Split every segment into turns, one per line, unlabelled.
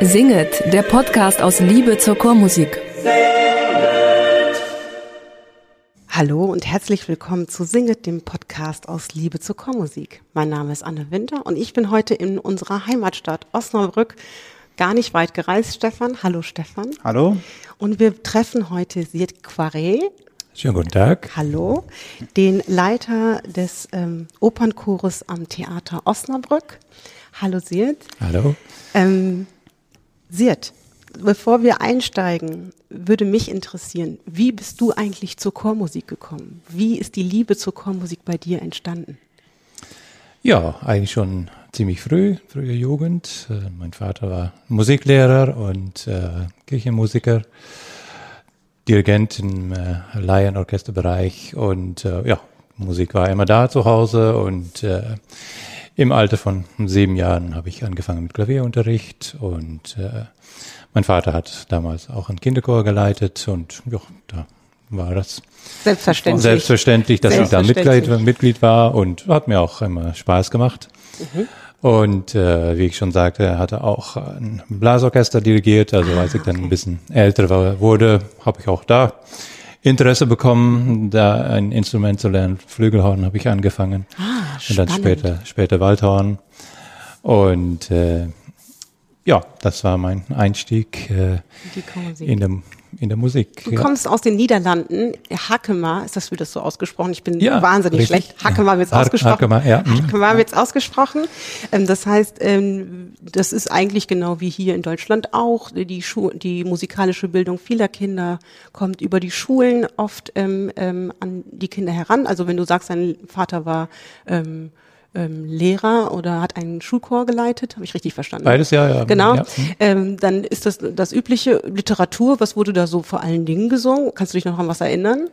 Singet, der Podcast aus Liebe zur Chormusik.
Hallo und herzlich willkommen zu Singet, dem Podcast aus Liebe zur Chormusik. Mein Name ist Anne Winter und ich bin heute in unserer Heimatstadt Osnabrück gar nicht weit gereist, Stefan. Hallo Stefan.
Hallo.
Und wir treffen heute Siet Quaré.
Schönen guten Tag.
Hallo. Den Leiter des ähm, Opernchores am Theater Osnabrück. Hallo Siet.
Hallo.
Ähm, Sirt, bevor wir einsteigen, würde mich interessieren, wie bist du eigentlich zur Chormusik gekommen? Wie ist die Liebe zur Chormusik bei dir entstanden?
Ja, eigentlich schon ziemlich früh, frühe Jugend. Äh, mein Vater war Musiklehrer und äh, Kirchenmusiker, Dirigent im äh, Laienorchesterbereich und äh, ja, Musik war immer da zu Hause und äh, im Alter von sieben Jahren habe ich angefangen mit Klavierunterricht und äh, mein Vater hat damals auch einen Kinderchor geleitet und ja, da war das
selbstverständlich,
selbstverständlich dass selbstverständlich. ich da Mitglied, Mitglied war und hat mir auch immer Spaß gemacht. Mhm. Und äh, wie ich schon sagte, hatte auch ein Blasorchester dirigiert. Also als ich dann ein bisschen älter war, wurde, habe ich auch da Interesse bekommen, da ein Instrument zu lernen. Flügelhorn habe ich angefangen.
Ah,
und dann später, später Waldhorn. Und äh, ja, das war mein Einstieg äh, in, der, in der Musik.
Du
ja.
kommst aus den Niederlanden. Hakema, ist das wie das so ausgesprochen? Ich bin
ja,
wahnsinnig
richtig.
schlecht. Hakema wird ausgesprochen.
Hakema, ja.
Hakema wird ausgesprochen. Ähm, das heißt, ähm, das ist eigentlich genau wie hier in Deutschland auch. Die, Schu die musikalische Bildung vieler Kinder kommt über die Schulen oft ähm, ähm, an die Kinder heran. Also wenn du sagst, dein Vater war ähm, Lehrer oder hat einen Schulchor geleitet, habe ich richtig verstanden?
Beides, ja, ja.
Genau.
Ja.
Ähm, dann ist das das übliche Literatur. Was wurde da so vor allen Dingen gesungen? Kannst du dich noch an was erinnern?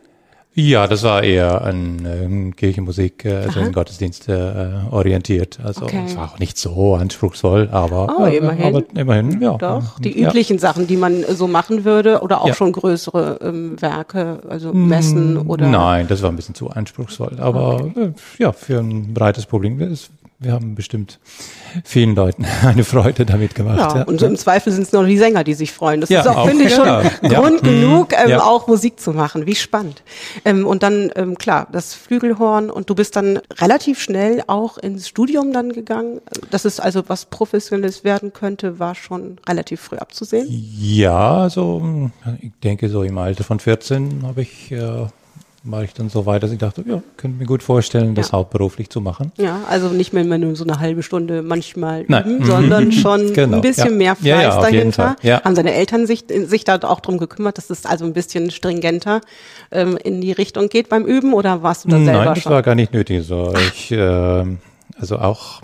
Ja, das war eher an ähm, Kirchenmusik, äh, also in Gottesdienste äh, orientiert. Also
Okay.
es war auch nicht so anspruchsvoll, aber,
Oh,
äh,
immerhin.
aber immerhin, ja.
Doch, die
ja.
üblichen Sachen, die man so machen würde oder auch
Ja.
schon größere ähm, Werke, also Messen oder
Nein, das war ein bisschen zu anspruchsvoll. Aber äh, ja, für ein breites Publikum, ist- wir haben bestimmt vielen Leuten eine Freude damit gemacht.
Ja,
Ja,
und im Zweifel sind es nur die Sänger, die sich freuen. Das
Ja,
ist auch,
auch,
finde ich, schon. Grund genug, ähm,
Ja.
auch Musik zu machen. Wie spannend. Ähm, und dann, ähm, klar, das Flügelhorn und du bist dann relativ schnell auch ins Studium dann gegangen. Dass es also was Professionelles werden könnte, war schon relativ früh abzusehen.
ja, also ich denke so im Alter von 14 habe ich, äh, war ich dann so weit, dass ich dachte, ja, könnte mir gut vorstellen, das
Ja.
hauptberuflich zu machen.
Ja, also nicht mehr nur so eine halbe Stunde manchmal üben, sondern schon
Genau,
ein bisschen
ja.
mehr Fleiß
Ja, ja,
dahinter. Haben seine Eltern sich, sich da auch drum gekümmert, dass es also ein bisschen stringenter ähm, in die Richtung geht beim Üben oder warst du da selber
Nein, das
schon?
war gar nicht nötig. So, ich, äh, also auch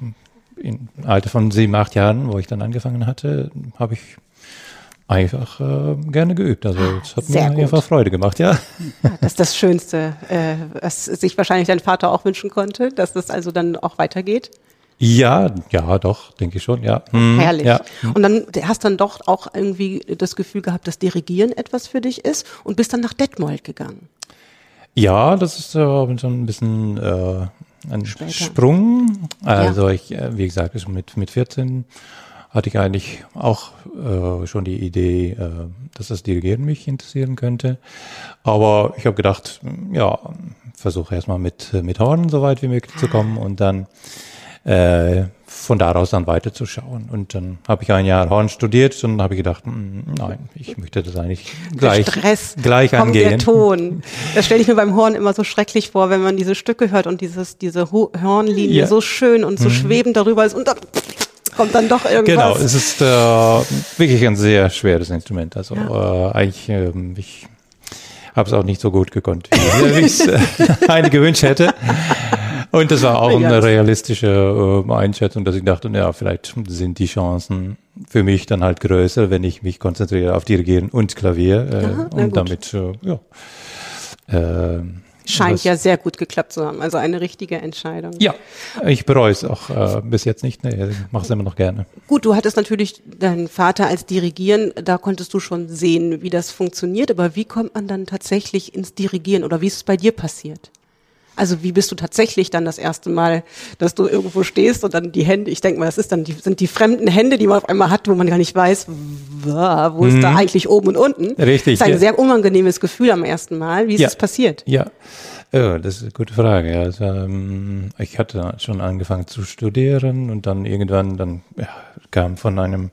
im Alter von sieben, acht Jahren, wo ich dann angefangen hatte, habe ich einfach äh, gerne geübt. Also es hat
Sehr
mir
gut.
einfach Freude gemacht, ja.
Das ist das Schönste, äh, was sich wahrscheinlich dein Vater auch wünschen konnte, dass das also dann auch weitergeht.
Ja, ja, doch, denke ich schon, ja. Hm,
Herrlich.
Ja.
Und dann hast dann doch auch irgendwie das Gefühl gehabt, dass Dirigieren etwas für dich ist und bist dann nach Detmold gegangen.
ja, das ist äh, so ein bisschen äh, ein
Später.
Sprung. Also ich, äh, wie gesagt, schon mit, mit 14 hatte ich eigentlich auch äh, schon die Idee, äh, dass das Dirigieren mich interessieren könnte. Aber ich habe gedacht, ja, versuche erstmal mit, mit Horn so weit wie möglich zu kommen und dann äh, von daraus dann weiterzuschauen. Und dann habe ich ein Jahr Horn studiert und habe ich gedacht, hm, nein, ich möchte das eigentlich gleich,
der Stress,
gleich
kommt
angehen.
der Ton. Das stelle ich mir beim Horn immer so schrecklich vor, wenn man diese Stücke hört und dieses, diese Ho Hornlinie
Ja. Mhm.
so schön und so schwebend darüber ist und dann kommt dann doch irgendwas.
Genau, es ist äh, wirklich ein sehr schweres Instrument. Also äh, eigentlich, ähm, ich habe es auch nicht so gut gekonnt, wie ich es äh, eigentlich gewünscht hätte. Und das war auch
Ja.
eine realistische äh, Einschätzung, dass ich dachte, ja, vielleicht sind die Chancen für mich dann halt größer, wenn ich mich konzentriere auf Dirigieren und Klavier äh,
Aha,
und
gut.
damit, äh, ja. Äh,
Scheint ja sehr gut geklappt zu haben. Also eine richtige Entscheidung.
Ja, ich bereue es auch äh, bis jetzt nicht. Nee, ich mache es immer noch gerne.
Gut, du hattest natürlich deinen Vater als Dirigieren, da konntest du schon sehen, wie das funktioniert, aber wie kommt man dann tatsächlich ins Dirigieren oder wie ist es bei dir passiert? Also wie bist du tatsächlich dann das erste Mal, dass du irgendwo stehst und dann die Hände, ich denke mal, das ist dann die, sind die fremden Hände, die man auf einmal hat, wo man gar nicht weiß, wo ist da eigentlich oben und unten.
Richtig.
Das ist ein
ja.
sehr unangenehmes Gefühl am ersten Mal. Wie ist
Ja.
es passiert?
Ja, ja, das ist eine gute Frage. Ja, also, ähm, ich hatte schon angefangen zu studieren und dann irgendwann dann ja, kam von einem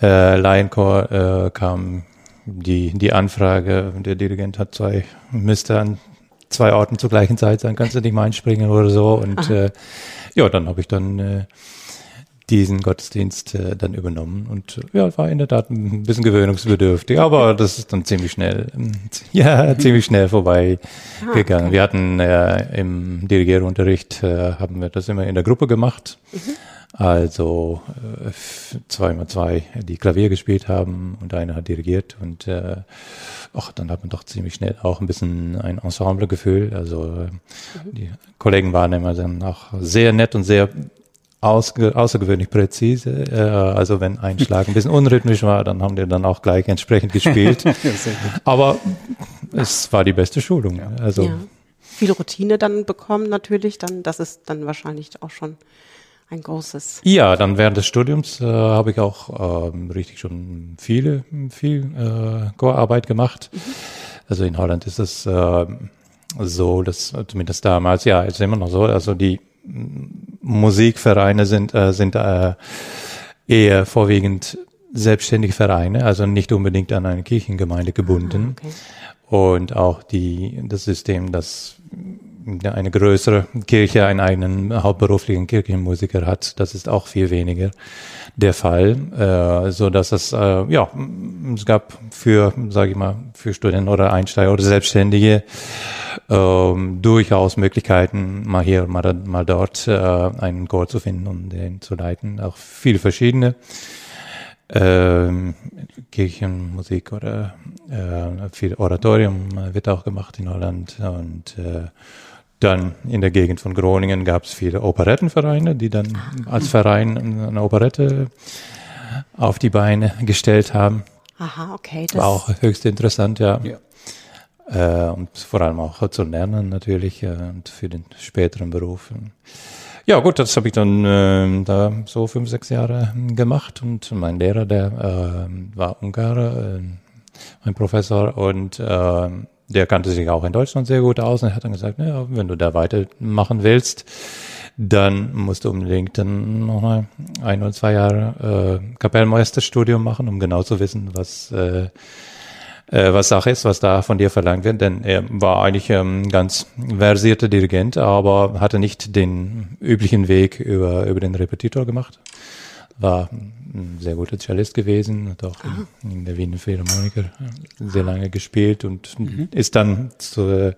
äh, Laienchor äh, kam die die Anfrage, der Dirigent hat zwei müsste an zwei Orten zur gleichen Zeit sein, kannst du nicht mal einspringen oder so. Und äh, ja, dann habe ich dann äh, diesen Gottesdienst äh, dann übernommen. Und äh, ja, war in der Tat ein bisschen gewöhnungsbedürftig, aber das ist dann ziemlich schnell, ja, ziemlich schnell vorbei gegangen. Wir hatten äh, im Dirigierunterricht, äh, haben wir das immer in der Gruppe gemacht. Also äh, f- zwei mal zwei, die Klavier gespielt haben und einer hat dirigiert und äh, ach, dann hat man doch ziemlich schnell auch ein bisschen ein Ensemblegefühl. Also äh, die Kollegen waren immer dann auch sehr nett und sehr ausge, außergewöhnlich präzise. Äh, also wenn ein Schlag ein bisschen unrhythmisch war, dann haben wir dann auch gleich entsprechend gespielt. Aber es war die beste Schulung. Also
Ja. Viel Routine dann bekommen natürlich, dann das ist dann wahrscheinlich auch schon ein großes.
Ja, dann während des Studiums äh, habe ich auch ähm, richtig schon viele, viel äh, Chorarbeit gemacht. Also in Holland ist es äh, so, dass zumindest damals, ja, ist immer noch so, also die mm, Musikvereine sind, äh, sind äh, eher vorwiegend selbstständige Vereine, also nicht unbedingt an eine Kirchengemeinde gebunden.
Okay.
Und auch die, das System, dass eine größere Kirche einen eigenen hauptberuflichen Kirchenmusiker hat, das ist auch viel weniger der Fall, äh, so dass es äh, ja es gab für sage ich mal für Studenten oder Einsteiger oder Selbstständige ähm, durchaus Möglichkeiten mal hier mal, mal dort äh, einen Chor zu finden und den zu leiten, auch viele verschiedene ähm, Kirchenmusik oder äh, viel Oratorium äh, wird auch gemacht in Holland und äh, dann in der Gegend von Groningen gab es viele Operettenvereine, die dann als Verein eine Operette auf die Beine gestellt haben.
Aha, okay. Das
War auch höchst interessant, ja.
Ja.
Äh, und vor allem auch zu lernen natürlich äh, und für den späteren Beruf. Ja gut, das habe ich dann äh, da so fünf, sechs Jahre gemacht und mein Lehrer, der äh, war Ungarer, äh, mein Professor und äh, der kannte sich auch in Deutschland sehr gut aus und hat dann gesagt, naja, wenn du da weitermachen willst, dann musst du unbedingt dann noch mal ein oder zwei Jahre äh, Kapellmeisterstudium machen, um genau zu wissen, was äh, äh, was Sache ist, was da von dir verlangt wird, denn er war eigentlich ähm, ganz versierter Dirigent, aber hatte nicht den üblichen Weg über, über den Repetitor gemacht. War ein sehr guter Cellist gewesen, hat auch in, in der Wiener Philharmoniker sehr lange gespielt und ist dann zu, äh,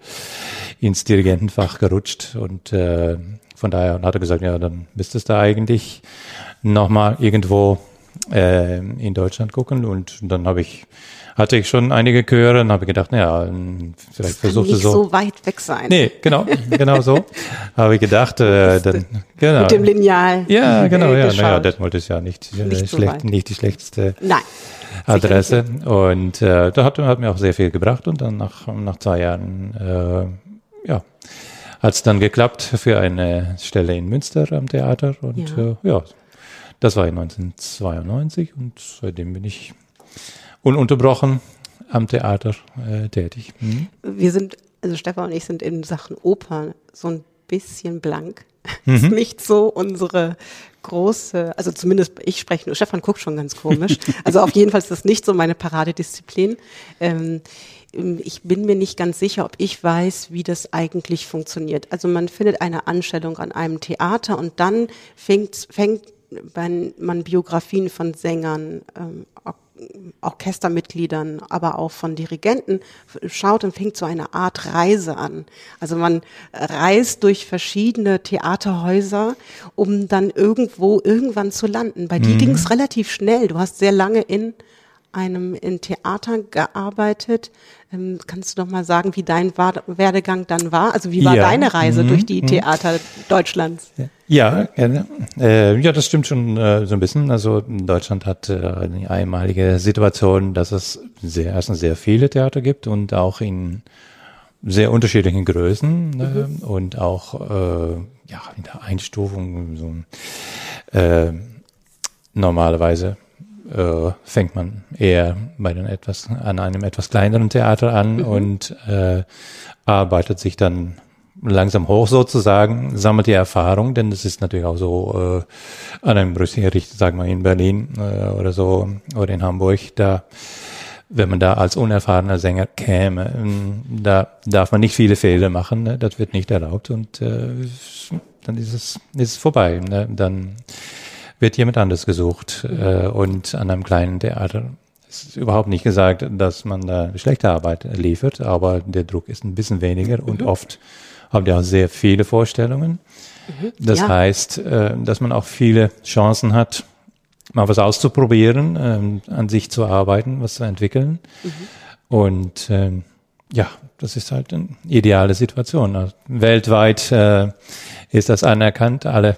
ins Dirigentenfach gerutscht und äh, von daher hat er gesagt, ja, dann müsstest du eigentlich nochmal irgendwo äh, in Deutschland gucken und dann habe ich hatte ich schon einige Chöre und habe gedacht, naja, vielleicht
kann
versuchst du
nicht
so.
so weit weg sein.
Nee, genau, genau so. habe ich gedacht, äh, dann, genau.
Mit dem Lineal.
ja, genau, ja,
geschaut.
naja, Detmold ist ja nicht, äh,
Nicht so
schlecht,
weit.
nicht die schlechteste
Nein.
Adresse. Und äh, da hat, hat mir auch sehr viel gebracht und dann nach, nach zwei Jahren, äh, ja, hat es dann geklappt für eine Stelle in Münster am Theater und
Ja.
äh, ja das war in 1992 und seitdem bin ich ununterbrochen am Theater äh, tätig. Mhm.
Wir sind, also Stefan und ich sind in Sachen Oper so ein bisschen blank.
Mhm.
Ist nicht so unsere große, also zumindest ich spreche nur, Stefan guckt schon ganz komisch. Also auf jeden Fall ist das nicht so meine Paradedisziplin. Ähm, ich bin mir nicht ganz sicher, ob ich weiß, wie das eigentlich funktioniert. Also man findet eine Anstellung an einem Theater und dann fängt, fängt wenn man Biografien von Sängern, ähm, Orchestermitgliedern, aber auch von Dirigenten schaut und fängt so eine Art Reise an. Also man reist durch verschiedene Theaterhäuser, um dann irgendwo irgendwann zu landen. Bei dir ging es relativ schnell. Du hast sehr lange in einem in Theater gearbeitet. Ähm, kannst du doch mal sagen, wie dein Wa- Werdegang dann war? Also wie war
Ja.
deine Reise
Mhm.
durch die Theater Deutschlands?
Ja, gerne. Äh, ja, das stimmt schon äh, so ein bisschen. Also Deutschland hat äh, eine einmalige Situation, dass es sehr, erstens sehr viele Theater gibt und auch in sehr unterschiedlichen Größen ne? mhm. und auch äh, ja in der Einstufung so äh, normalerweise äh, fängt man eher bei den etwas an einem etwas kleineren Theater an mhm. und äh, arbeitet sich dann langsam hoch sozusagen, sammelt die Erfahrung, denn das ist natürlich auch so äh, an einem Gericht, sagen wir in Berlin äh, oder so oder in Hamburg, da wenn man da als unerfahrener Sänger käme, ähm, da darf man nicht viele Fehler machen, ne? das wird nicht erlaubt und äh, dann ist es, ist es vorbei. Ne? Dann wird jemand anders gesucht äh, und an einem kleinen Theater ist überhaupt nicht gesagt, dass man da schlechte Arbeit liefert, aber der Druck ist ein bisschen weniger und mhm. oft haben ja auch sehr viele Vorstellungen. Mhm. Das ja. heißt, äh, dass man auch viele Chancen hat, mal was auszuprobieren, ähm, an sich zu arbeiten, was zu entwickeln. Mhm. Und ähm, ja, das ist halt eine ideale Situation. Also weltweit äh, ist das anerkannt. Alle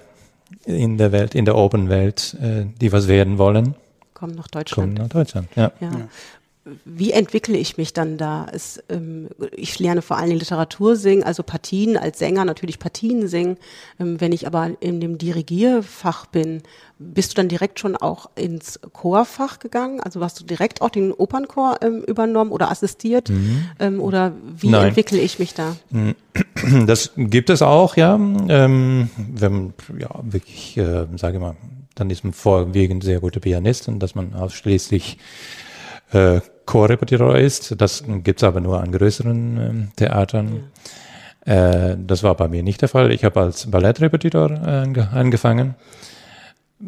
in der Welt, in der Open Welt, äh, die was werden wollen,
kommen nach Deutschland.
Kommen nach Deutschland, ja.
ja. Wie entwickle ich mich dann da? Es, ähm, ich lerne vor allem Literatur singen, also Partien als Sänger natürlich Partien singen. Ähm, wenn ich aber in dem Dirigierfach bin, bist du dann direkt schon auch ins Chorfach gegangen? Also hast du direkt auch den Opernchor ähm, übernommen oder assistiert? Mhm. Ähm, oder wie Nein. entwickle ich mich da? Mhm.
Das gibt es auch, ja. Ähm, wenn ja wirklich, äh, sage ich mal, dann ist man vorwiegend sehr guter Pianist und dass man ausschließlich äh, Chorrepetitor ist. Das gibt's aber nur an größeren ähm, Theatern. Ja. Äh, das war bei mir nicht der Fall. Ich habe als Ballettrepetitor äh, angefangen.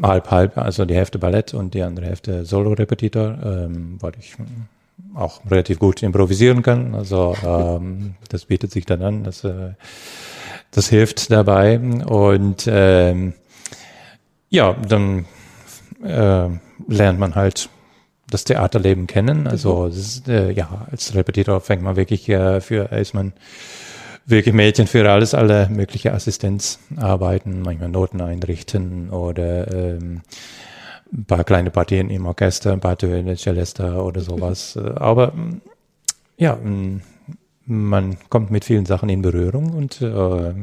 Halb, halb, also die Hälfte Ballett und die andere Hälfte Solo-Repetitor, ähm, weil ich auch relativ gut improvisieren kann. Also ähm, das bietet sich dann an, das, äh, das hilft dabei. Und ähm, ja, dann äh, lernt man halt das Theaterleben kennen. Also mhm. ist, äh, ja, als Repetitor fängt man wirklich äh, für, ist man wirklich Mädchen für alles, alle mögliche Assistenzarbeiten, manchmal Noten einrichten oder ähm, ein paar kleine Partien im Orchester, ein paar Töne, Celesta oder sowas. Mhm. Aber ja, man kommt mit vielen Sachen in Berührung und äh,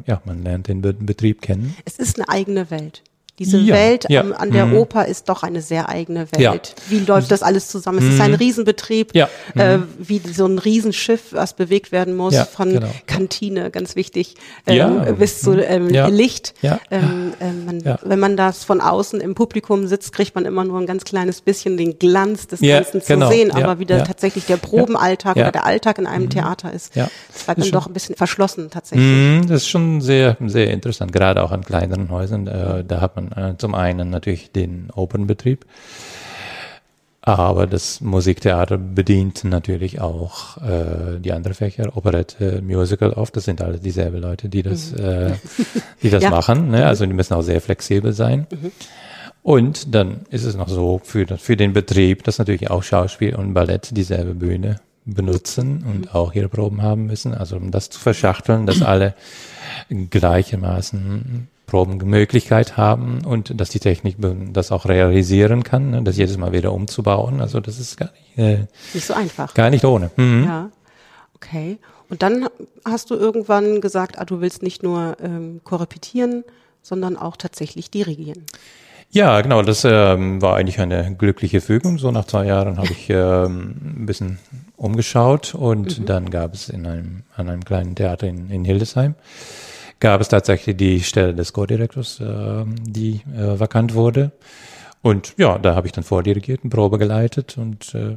ja, man lernt den Betrieb kennen.
Es ist eine eigene Welt. Diese ja, Welt ja. An, an, der mhm. Oper ist doch eine sehr eigene Welt. Ja. Wie läuft das alles zusammen? Es mhm. ist ein mhm. Riesenbetrieb, äh, mhm. wie so ein Riesenschiff, was bewegt werden muss, von genau. Kantine, ganz wichtig, ähm, bis zu ähm, Licht. Ähm, äh, man, wenn man das von außen im Publikum sitzt, kriegt man immer nur ein ganz kleines bisschen den Glanz des Ganzen zu genau. sehen. Aber wie der, tatsächlich der Probenalltag oder der Alltag in einem mhm. Theater ist, ja. das bleibt dann doch ein bisschen verschlossen tatsächlich.
Mhm, das ist schon sehr, sehr interessant, gerade auch an kleineren Häusern. Äh, da hat man äh, zum einen natürlich den Open-Betrieb, aber das Musiktheater bedient natürlich auch äh, die anderen Fächer, Operette, Musical oft. Das sind alle dieselben Leute, die das, mhm. äh, die das ja. machen. Ne? Also die müssen auch sehr flexibel sein. Mhm. Und dann ist es noch so für, für den Betrieb, dass natürlich auch Schauspiel und Ballett dieselbe Bühne benutzen und mhm. auch ihre Proben haben müssen. Also um das zu verschachteln, dass alle gleichermaßen Probenmöglichkeit haben und dass die Technik das auch realisieren kann, ne, das jedes Mal wieder umzubauen. Also das ist gar nicht,
äh, nicht so einfach.
Gar nicht ohne.
Mhm. Ja, okay. Und dann hast du irgendwann gesagt, ah, du willst nicht nur ähm, korrepetieren, sondern auch tatsächlich dirigieren.
Ja, genau, das ähm, war eigentlich eine glückliche Fügung. So nach zwei Jahren habe ich ähm, ein bisschen umgeschaut und mhm. dann gab es in einem, an einem kleinen Theater in, in Hildesheim gab es tatsächlich die Stelle des Co-Direktors, äh, die äh, vakant wurde. Und ja, da habe ich dann vordirigiert, eine Probe geleitet und äh,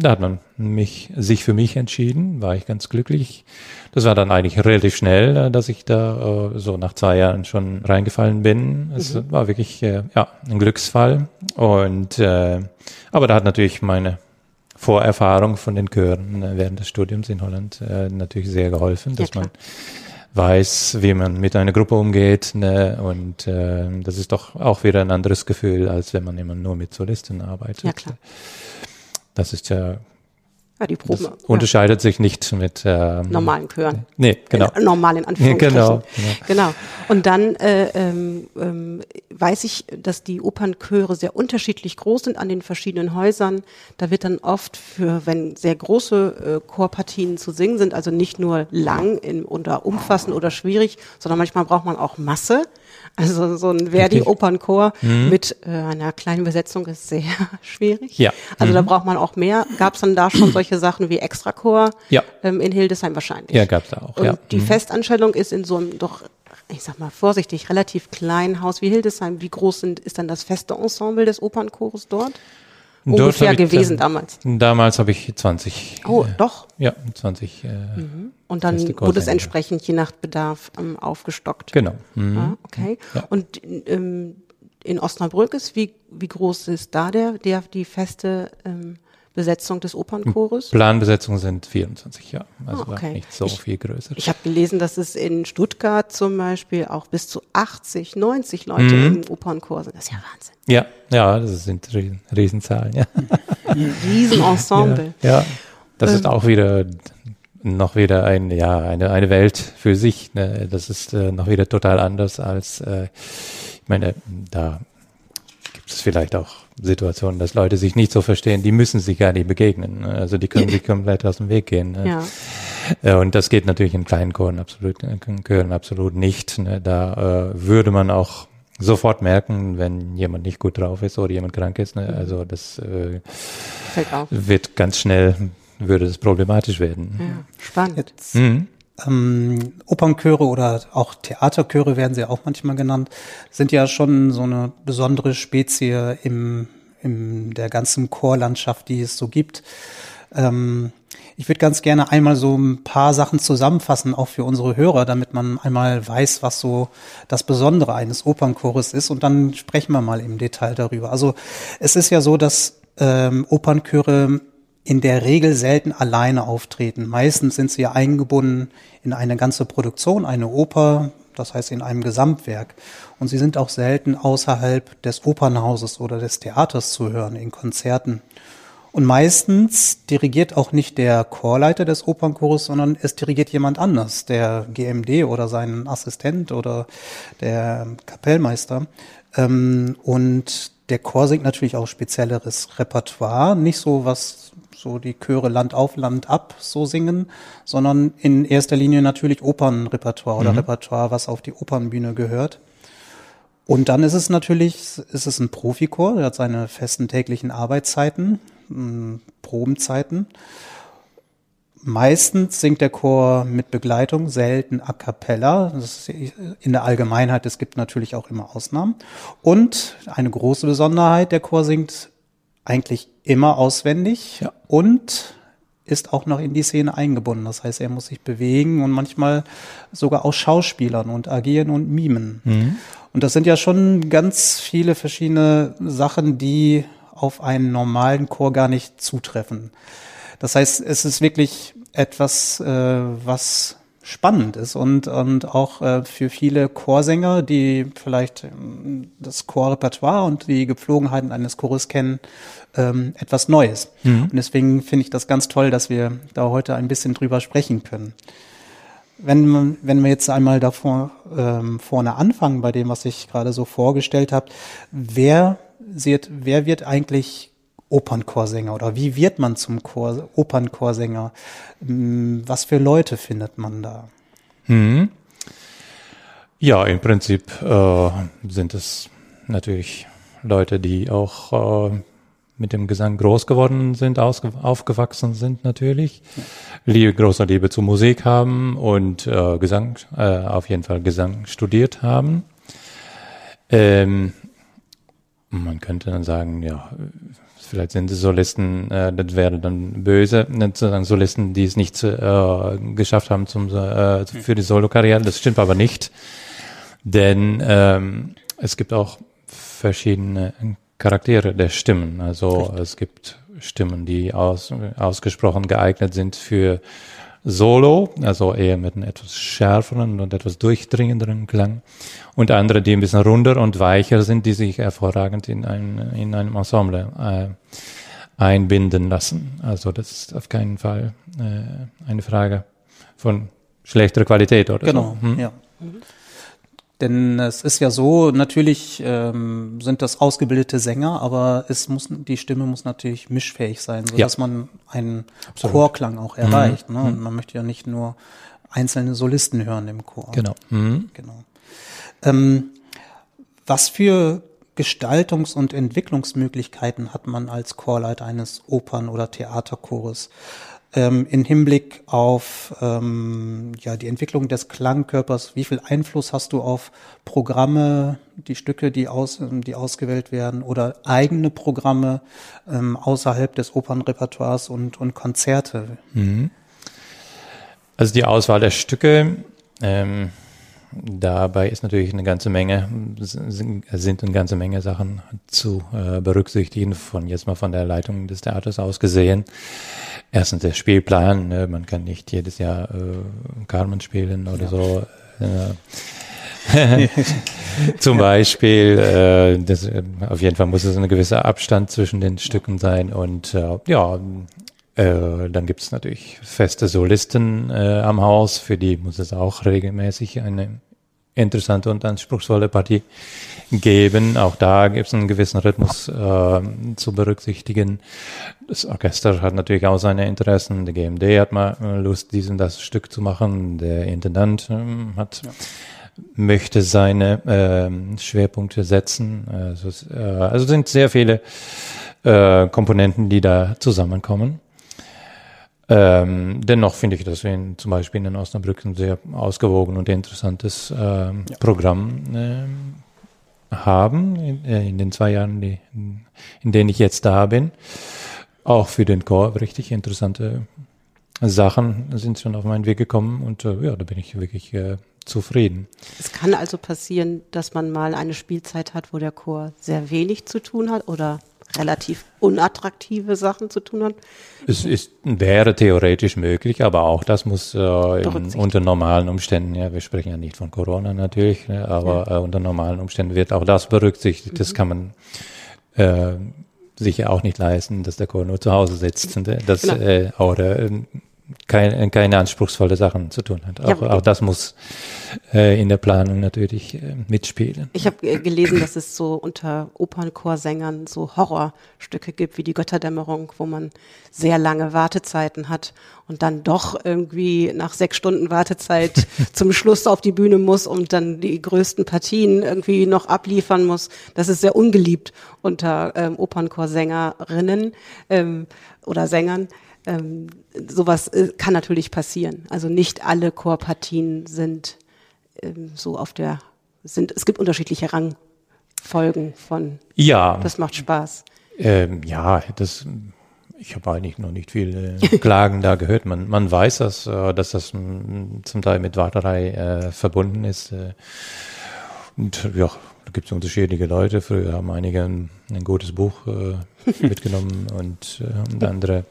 da hat man mich, sich für mich entschieden, war ich ganz glücklich. Das war dann eigentlich relativ schnell, äh, dass ich da äh, so nach zwei Jahren schon reingefallen bin. Es mhm. war wirklich äh, ja ein Glücksfall. Und äh, aber da hat natürlich meine Vorerfahrung von den Chören äh, während des Studiums in Holland äh, natürlich sehr geholfen, dass ja, man weiß, wie man mit einer Gruppe umgeht. Ne? Und äh, das ist doch auch wieder ein anderes Gefühl, als wenn man immer nur mit Solisten arbeitet. Ja, klar. Das ist ja
Ja, die Proben.
Das unterscheidet sich nicht mit ähm,
normalen Chören.
Nee, genau.
In, normal in Anführungsstrichen.
Genau,
genau. genau. Und dann äh, ähm, ähm, weiß ich, dass die Opernchöre sehr unterschiedlich groß sind an den verschiedenen Häusern. Da wird dann oft für, wenn sehr große äh, Chorpartien zu singen sind, also nicht nur lang in, oder umfassend oder schwierig, sondern manchmal braucht man auch Masse. Also so ein Verdi-Opernchor mhm. mit äh, einer kleinen Besetzung ist sehr schwierig.
Ja.
Also
mhm.
da braucht man auch mehr. Gab es dann da schon solche Sachen wie Extrachor
ja.
ähm, in Hildesheim wahrscheinlich?
Ja, gab es auch.
Und
ja.
die
mhm.
Festanstellung ist in so einem doch, ich sag mal vorsichtig, relativ kleinen Haus wie Hildesheim. Wie groß sind, ist dann das feste Ensemble des Opernchores dort? Ungefähr gewesen
dann,
damals?
Damals habe ich 20.
Oh, äh, doch?
Ja, 20. Äh,
mhm. Und dann wurde es entsprechend je nach Bedarf ähm, aufgestockt.
Genau.
Mhm. Ah, okay. Ja. Und ähm, in Osnabrück ist, wie, wie groß ist da der, der die feste ähm, Besetzung des Opernchores?
Planbesetzung sind 24, ja. Also
ah, okay.
nicht so
ich,
viel größer.
Ich habe gelesen, dass es in Stuttgart zum Beispiel auch bis zu 80, 90 Leute mhm. im Opernchor sind. Das ist ja Wahnsinn.
Ja, ja, das sind Riesenzahlen, ja.
Riesenensemble.
Ja, ja, das ähm. ist auch wieder noch wieder ein, ja, eine, eine Welt für sich. Ne? Das ist äh, noch wieder total anders als, äh, ich meine, da gibt es vielleicht auch Situationen, dass Leute sich nicht so verstehen, die müssen sich gar nicht begegnen. Ne? Also die können sich komplett aus dem Weg gehen. Ne? Ja. Äh, und das geht natürlich in kleinen Chören absolut, äh, Chören absolut nicht. Ne? Da äh, würde man auch sofort merken, wenn jemand nicht gut drauf ist oder jemand krank ist. Ne? Also das äh, wird ganz schnell, würde es problematisch werden.
Ja, spannend.
Jetzt, mhm. Ähm, Opernchöre oder auch Theaterchöre werden sie auch manchmal genannt, sind ja schon so eine besondere Spezie im, in der ganzen Chorlandschaft, die es so gibt. Ähm, ich würde ganz gerne einmal so ein paar Sachen zusammenfassen, auch für unsere Hörer, damit man einmal weiß, was so das Besondere eines Opernchores ist. Und dann sprechen wir mal im Detail darüber. Also es ist ja so, dass ähm, Opernchöre in der Regel selten alleine auftreten. Meistens sind sie ja eingebunden in eine ganze Produktion, eine Oper, das heißt in einem Gesamtwerk. Und sie sind auch selten außerhalb des Opernhauses oder des Theaters zu hören, in Konzerten. Und meistens dirigiert auch nicht der Chorleiter des Opernchores, sondern es dirigiert jemand anders, der GMD oder sein Assistent oder der Kapellmeister. Ähm, und der Chor singt natürlich auch spezielleres Repertoire, nicht so was so die Chöre Land auf Land ab so singen, sondern in erster Linie natürlich Opernrepertoire oder mhm. Repertoire, was auf die Opernbühne gehört. Und dann ist es natürlich, ist es ein Profikor, der hat seine festen täglichen Arbeitszeiten, Probenzeiten. Meistens singt der Chor mit Begleitung, selten a cappella. Das ist in der Allgemeinheit, es gibt natürlich auch immer Ausnahmen. Und eine große Besonderheit, der Chor singt eigentlich immer auswendig ja. und ist auch noch in die Szene eingebunden. Das heißt, er muss sich bewegen und manchmal sogar auch Schauspielern und agieren und mimen. Mhm. Und das sind ja schon ganz viele verschiedene Sachen, die auf einen normalen Chor gar nicht zutreffen. Das heißt, es ist wirklich etwas, äh, was spannend ist und, und auch äh, für viele Chorsänger, die vielleicht ähm, das Chorrepertoire und die Gepflogenheiten eines Chores kennen, ähm, etwas Neues. Mhm. Und deswegen finde ich das ganz toll, dass wir da heute ein bisschen drüber sprechen können. Wenn, wenn wir jetzt einmal davor ähm, vorne anfangen bei dem, was ich gerade so vorgestellt habe, wer wird, wer wird eigentlich Opernchorsänger oder wie wird man zum Chor, Opernchorsänger? Hm, was für Leute findet man da?
Mhm. Ja, im Prinzip äh, sind es natürlich Leute, die auch äh, mit dem Gesang groß geworden sind, aufgewachsen sind natürlich, Liebe, große Liebe zur Musik haben und äh, Gesang, äh, auf jeden Fall Gesang studiert haben. Ähm, man könnte dann sagen, ja, vielleicht sind es Solisten, äh, das wäre dann böse, sozusagen Solisten, die es nicht äh, geschafft haben zum, äh, für die Solo-Karriere. Das stimmt aber nicht, denn ähm, es gibt auch verschiedene Charaktere der Stimmen. Also Richtig. es gibt Stimmen, die aus, ausgesprochen geeignet sind für Solo, also eher mit einem etwas schärferen und etwas durchdringenderen Klang. Und andere, die ein bisschen runder und weicher sind, die sich hervorragend in, ein, in einem Ensemble äh, einbinden lassen. Also das ist auf keinen Fall äh, eine Frage von schlechterer Qualität oder
genau,
so. Hm?
ja. Denn es ist ja so, natürlich ähm, sind das ausgebildete Sänger, aber es muss die Stimme muss natürlich mischfähig sein, so
Ja.
dass man einen
Absolut.
Chorklang auch erreicht. Ne?
Mhm.
Und man möchte ja nicht nur einzelne Solisten hören im Chor.
Genau. Mhm.
genau. Ähm, was für Gestaltungs- und Entwicklungsmöglichkeiten hat man als Chorleiter eines Opern- oder Theaterchores ähm, in Hinblick auf ähm, ja, die Entwicklung des Klangkörpers? Wie viel Einfluss hast du auf Programme, die Stücke, die, aus, die ausgewählt werden oder eigene Programme ähm, außerhalb des Opernrepertoires und, und Konzerte?
Also die Auswahl der Stücke, ähm, dabei ist natürlich eine ganze Menge, sind eine ganze Menge Sachen zu äh, berücksichtigen, von jetzt mal von der Leitung des Theaters aus gesehen. Erstens der Spielplan, ne? man kann nicht jedes Jahr äh, Carmen spielen oder so. Äh, zum Beispiel, äh, das, auf jeden Fall muss es ein gewisser Abstand zwischen den Stücken sein und äh, ja, äh, dann gibt es natürlich feste Solisten äh, am Haus, für die muss es auch regelmäßig eine interessante und anspruchsvolle Partie geben. Auch da gibt es einen gewissen Rhythmus äh, zu berücksichtigen. Das Orchester hat natürlich auch seine Interessen. Der GMD hat mal äh, Lust, diesen das Stück zu machen. Der Intendant ähm, hat möchte seine ähm, Schwerpunkte setzen. Also, es, äh, also sind sehr viele äh, Komponenten, die da zusammenkommen. Ähm, dennoch finde ich, dass wir in, zum Beispiel in Osnabrück ein sehr ausgewogen und interessantes ähm, Programm ähm, haben in, äh, in den zwei Jahren, die, in denen ich jetzt da bin. Auch für den Chor richtig interessante Sachen sind schon auf meinen Weg gekommen und äh, ja, da bin ich wirklich äh, zufrieden.
Es kann also passieren, dass man mal eine Spielzeit hat, wo der Chor sehr wenig zu tun hat oder relativ unattraktive Sachen zu tun hat.
Es ist, wäre theoretisch möglich, aber auch das muss äh, in, unter normalen Umständen, ja, wir sprechen ja nicht von Corona natürlich, ne, aber äh, unter normalen Umständen wird auch das berücksichtigt. Das kann man äh, sich ja auch nicht leisten, dass der nur zu Hause sitzt und äh, das
Genau.
äh, oder äh, kein, keine anspruchsvolle Sachen zu tun hat. Auch,
Ja,
auch das muss äh, in der Planung natürlich äh, mitspielen.
Ich habe äh, gelesen, dass es so unter Opernchorsängern so Horrorstücke gibt, wie die Götterdämmerung, wo man sehr lange Wartezeiten hat und dann doch irgendwie nach sechs Stunden Wartezeit zum Schluss auf die Bühne muss und dann die größten Partien irgendwie noch abliefern muss. Das ist sehr ungeliebt unter ähm, Opernchorsängerinnen ähm, oder Sängern. Ähm, sowas äh, kann natürlich passieren. Also nicht alle Chorpartien sind ähm, so auf der sind es gibt unterschiedliche Rangfolgen von
Ja,
das macht Spaß.
Ähm, ja, das, ich habe eigentlich noch nicht viel äh, Klagen da gehört. Man, man weiß das, äh, dass das mm, zum Teil mit Warterei äh, verbunden ist. Äh, und ja, da gibt es unterschiedliche Leute. Früher haben einige ein, ein gutes Buch äh, mitgenommen und, und andere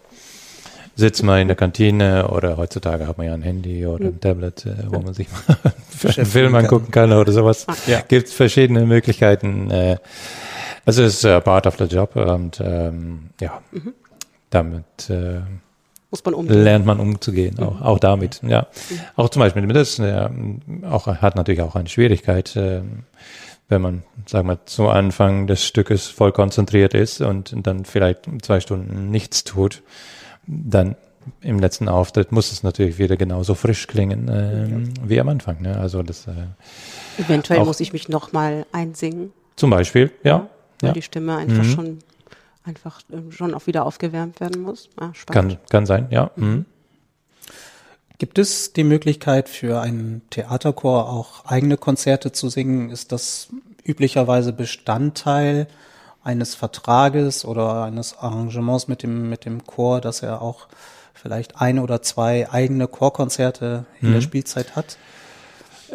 sitzen mal in der Kantine oder heutzutage hat man ja ein Handy oder ein Tablet, äh, wo man sich mal einen Film angucken kann oder sowas.
Ja.
Gibt verschiedene Möglichkeiten. Äh, also es ist äh, part of the job und ähm, ja, damit äh,
Muss man umgehen.
lernt man umzugehen, auch, auch damit. Ja, auch zum Beispiel mit das, äh, auch hat natürlich auch eine Schwierigkeit, äh, wenn man, sagen wir, zu Anfang des Stückes voll konzentriert ist und dann vielleicht zwei Stunden nichts tut, dann im letzten Auftritt muss es natürlich wieder genauso frisch klingen ähm, wie am Anfang. Ne? Also das äh,
Eventuell muss ich mich nochmal einsingen,
zum Beispiel, ja,
weil
ja.
die Stimme einfach
Mhm.
schon einfach ähm, schon auch wieder aufgewärmt werden muss. Ah,
kann, kann sein, ja. Mhm.
Gibt es die Möglichkeit für einen Theaterchor auch eigene Konzerte zu singen? Ist das üblicherweise Bestandteil eines Vertrages oder eines Arrangements mit dem, mit dem Chor, dass er auch vielleicht ein oder zwei eigene Chorkonzerte in der Spielzeit hat?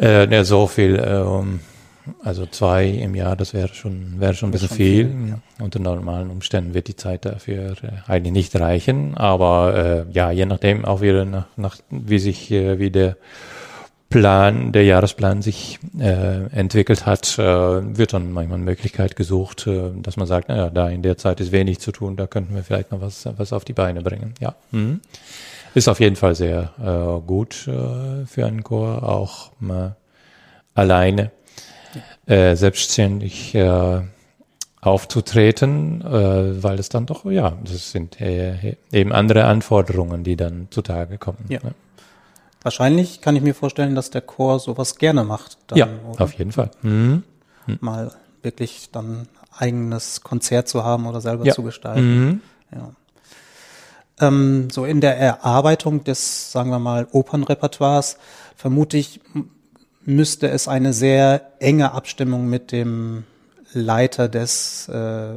Äh, ja, so viel, ähm, also zwei im Jahr, das wäre schon, wäre schon ein bisschen
schon
viel.
viel,
Unter normalen Umständen wird die Zeit dafür äh, eigentlich nicht reichen, aber äh, ja, je nachdem auch wieder nach, nach wie sich, äh, wie der Plan, der Jahresplan sich äh, entwickelt hat, äh, wird dann manchmal eine Möglichkeit gesucht, äh, dass man sagt, naja, da in der Zeit ist wenig zu tun, da könnten wir vielleicht noch was, was auf die Beine bringen. Ja. Mhm. Ist auf jeden Fall sehr äh, gut äh, für einen Chor, auch mal alleine äh, selbstständig äh, aufzutreten, äh, weil es dann doch, ja, das sind äh, eben andere Anforderungen, die dann zutage kommen.
Ja. Ne? Wahrscheinlich kann ich mir vorstellen, dass der Chor sowas gerne macht.
Dann, ja, oder? auf jeden Fall. Mhm.
mhm. Mal wirklich dann eigenes Konzert zu haben oder selber ja. zu gestalten. Mhm. Ja. Ähm, so in der Erarbeitung des, sagen wir mal, Opernrepertoires vermute ich, müsste es eine sehr enge Abstimmung mit dem Leiter des, äh,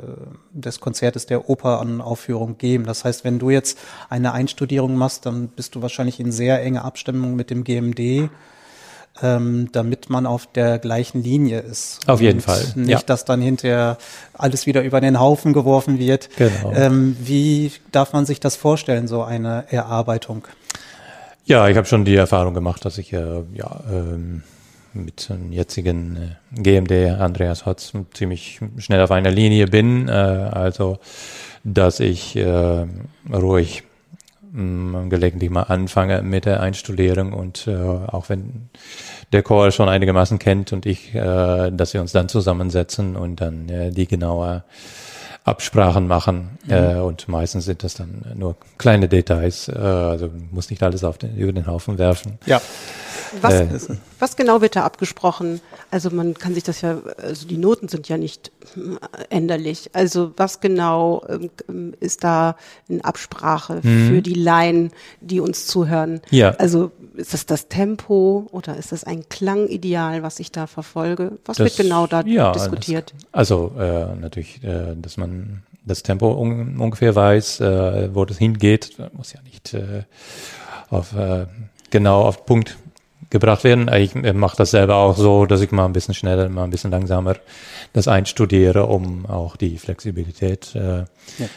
des Konzertes der Opernaufführung geben. Das heißt, wenn du jetzt eine Einstudierung machst, dann bist du wahrscheinlich in sehr enge Abstimmung mit dem GMD, ähm, damit man auf der gleichen Linie ist.
Auf jeden Fall.
Nicht, ja. dass dann hinterher alles wieder über den Haufen geworfen wird. Genau. Ähm, wie darf man sich das vorstellen, so eine Erarbeitung?
Ja, ich habe schon die Erfahrung gemacht, dass ich äh, ja ähm, mit dem jetzigen äh, GMD Andreas Hotz ziemlich schnell auf einer Linie bin. Äh, also, dass ich äh, ruhig mm, gelegentlich mal anfange mit der Einstudierung und äh, auch wenn der Chor schon einigermaßen kennt und ich, äh, dass wir uns dann zusammensetzen und dann äh, die genauer Absprachen machen mhm. äh, und meistens sind das dann nur kleine Details, äh, also muss nicht alles auf den, über den Haufen werfen.
Ja. Was, äh, was genau wird da abgesprochen? Also man kann sich das ja, also die Noten sind ja nicht änderlich. Also was genau ähm, ist da in Absprache mhm. für die Laien, die uns zuhören?
Ja.
Also ist das das Tempo oder ist das ein Klangideal, was ich da verfolge? Was das, wird genau da ja, diskutiert?
Das, also äh, natürlich, äh, dass man das Tempo un ungefähr weiß, äh, wo das hingeht, muss ja nicht äh, auf äh, genau auf Punkt gebracht werden. Ich mache das selber auch so, dass ich mal ein bisschen schneller, mal ein bisschen langsamer das einstudiere, um auch die Flexibilität äh, ja.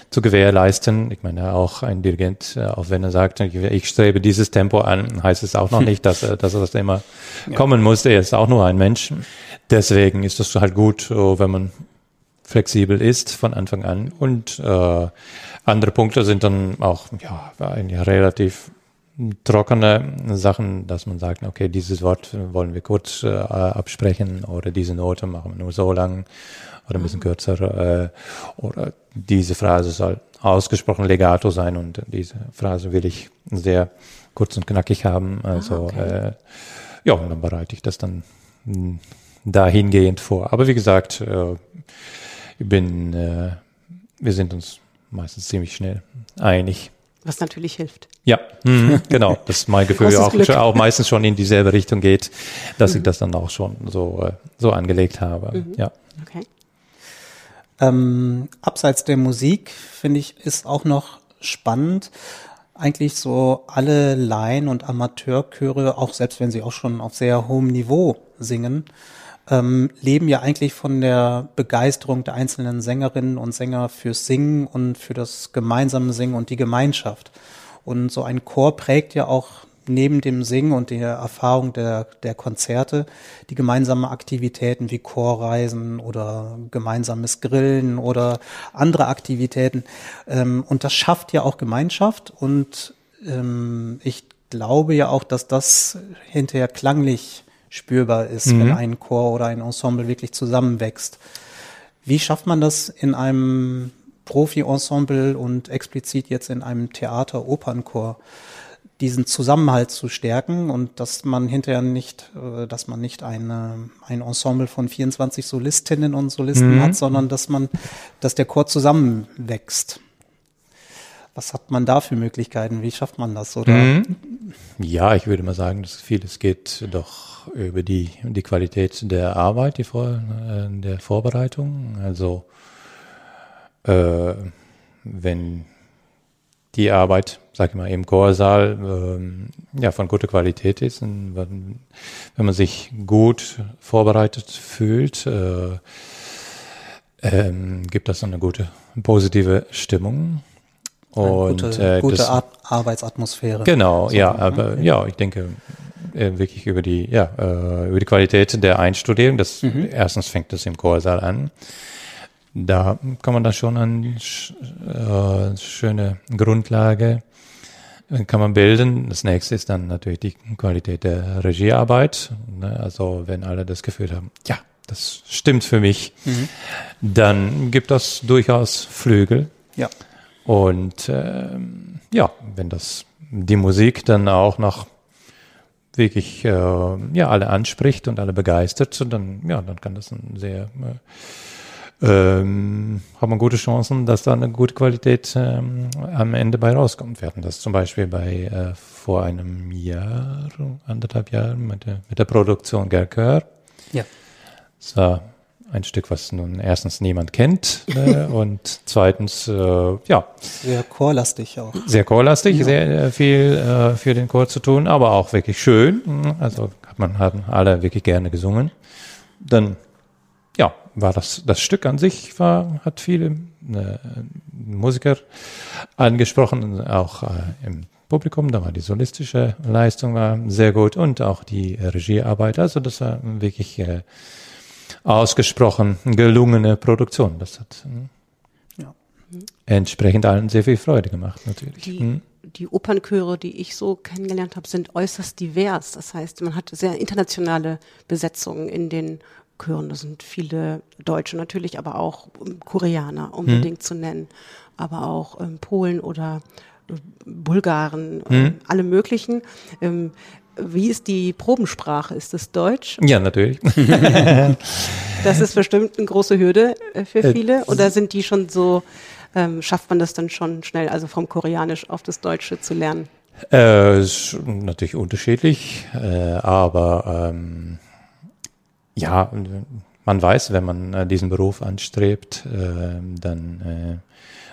zu gewährleisten. Ich meine, auch ein Dirigent, äh, auch wenn er sagt, ich, strebe dieses Tempo an, heißt es auch noch nicht, dass, dass er das immer ja. kommen muss. Er ist auch nur ein Mensch. Deswegen ist das halt gut, wenn man flexibel ist von Anfang an. Und äh, andere Punkte sind dann auch ja, relativ trockene Sachen, dass man sagt, okay, dieses Wort wollen wir kurz äh, absprechen oder diese Note machen wir nur so lang oder ein bisschen kürzer äh, oder diese Phrase soll ausgesprochen legato sein und diese Phrase will ich sehr kurz und knackig haben. Also ah, okay. äh, ja, und dann bereite ich das dann hm, dahingehend vor. Aber wie gesagt, äh, ich bin, äh, wir sind uns meistens ziemlich schnell einig.
Was natürlich hilft.
Ja, mhm, genau. Das ist mein Gefühl auch, schon, auch meistens schon in dieselbe Richtung geht, dass mhm. ich das dann auch schon so, äh, so angelegt habe. Mhm. Ja. Okay.
Ähm, abseits der Musik, finde ich, ist auch noch spannend, eigentlich so alle Laien- und Amateurchöre, auch selbst wenn sie auch schon auf sehr hohem Niveau singen, ähm, leben ja eigentlich von der Begeisterung der einzelnen Sängerinnen und Sänger fürs Singen und für das gemeinsame Singen und die Gemeinschaft. Und so ein Chor prägt ja auch neben dem Singen und der Erfahrung der, der Konzerte die gemeinsamen Aktivitäten wie Chorreisen oder gemeinsames Grillen oder andere Aktivitäten. Ähm, und das schafft ja auch Gemeinschaft und ähm, ich glaube ja auch, dass das hinterher klanglich spürbar ist, mhm. wenn ein Chor oder ein Ensemble wirklich zusammenwächst. Wie schafft man das in einem Profi-Ensemble und explizit jetzt in einem Theater-Opernchor? diesen Zusammenhalt zu stärken und dass man hinterher nicht, äh, dass man nicht eine, ein Ensemble von 24 Solistinnen und Solisten mhm. hat, sondern dass man, dass der Chor zusammenwächst. Was hat man da für Möglichkeiten? Wie schafft man das? Oder? Mhm.
Ja, ich würde mal sagen, dass vieles geht doch über die, die Qualität der Arbeit, die Vor, äh, der Vorbereitung. Also äh, wenn die Arbeit, sag ich mal, im Chorsaal äh, ja, von guter Qualität ist und wenn, wenn man sich gut vorbereitet fühlt, äh, ähm, gibt das eine gute positive Stimmung.
Und, gute, äh, gute das, Arbeitsatmosphäre.
Genau, so, ja, aber ne? ja, ich denke, äh, wirklich über die, ja, äh, über die Qualität der Einstudierung. Das, erstens fängt das im Chorsaal an. Da kann man da schon eine äh, schöne Grundlage äh, kann man bilden. Das nächste ist dann natürlich die Qualität der Regiearbeit. Ne? Also wenn alle das Gefühl haben, ja, das stimmt für mich, dann gibt das durchaus Flügel.
Ja.
Und ähm, ja, wenn das die Musik dann auch noch wirklich äh, ja alle anspricht und alle begeistert, dann ja, dann kann das ein sehr äh, ähm, hat man gute Chancen, dass da eine gute Qualität ähm, am Ende bei rauskommt. Wir hatten das zum Beispiel bei äh, vor einem Jahr, anderthalb Jahren mit der, mit der Produktion Gerkör.
Ja.
Es war ein Stück, was nun erstens niemand kennt äh, und zweitens äh, ja
Sehr chorlastig auch.
sehr chorlastig, sehr äh, viel äh, für den Chor zu tun, aber auch wirklich schön. Also hat man haben alle wirklich gerne gesungen. Dann ja, war das das Stück an sich war hat viele äh, Musiker angesprochen, auch äh, im Publikum. Da war die solistische Leistung war sehr gut und auch die Regiearbeit. Also das war wirklich äh, ausgesprochen gelungene Produktion. Das hat äh,
Ja.
entsprechend allen sehr viel Freude gemacht, natürlich.
Die,
Mhm.
die Opernchöre, die ich so kennengelernt habe, sind äußerst divers. Das heißt, man hat sehr internationale Besetzungen in den Chören. Das sind viele Deutsche natürlich, aber auch ähm, Koreaner unbedingt zu nennen, aber auch ähm, Polen oder äh, Bulgaren, ähm, alle möglichen. Ähm, wie ist die Probensprache? Ist es Deutsch?
Ja, natürlich.
Das ist bestimmt eine große Hürde äh, für
Äh,
viele. Oder sind die schon so, ähm, schafft man das dann schon schnell, also vom Koreanisch auf das Deutsche zu lernen?
Äh, ist natürlich unterschiedlich, äh, aber ähm, ja, man weiß, wenn man äh, diesen Beruf anstrebt, äh, dann äh,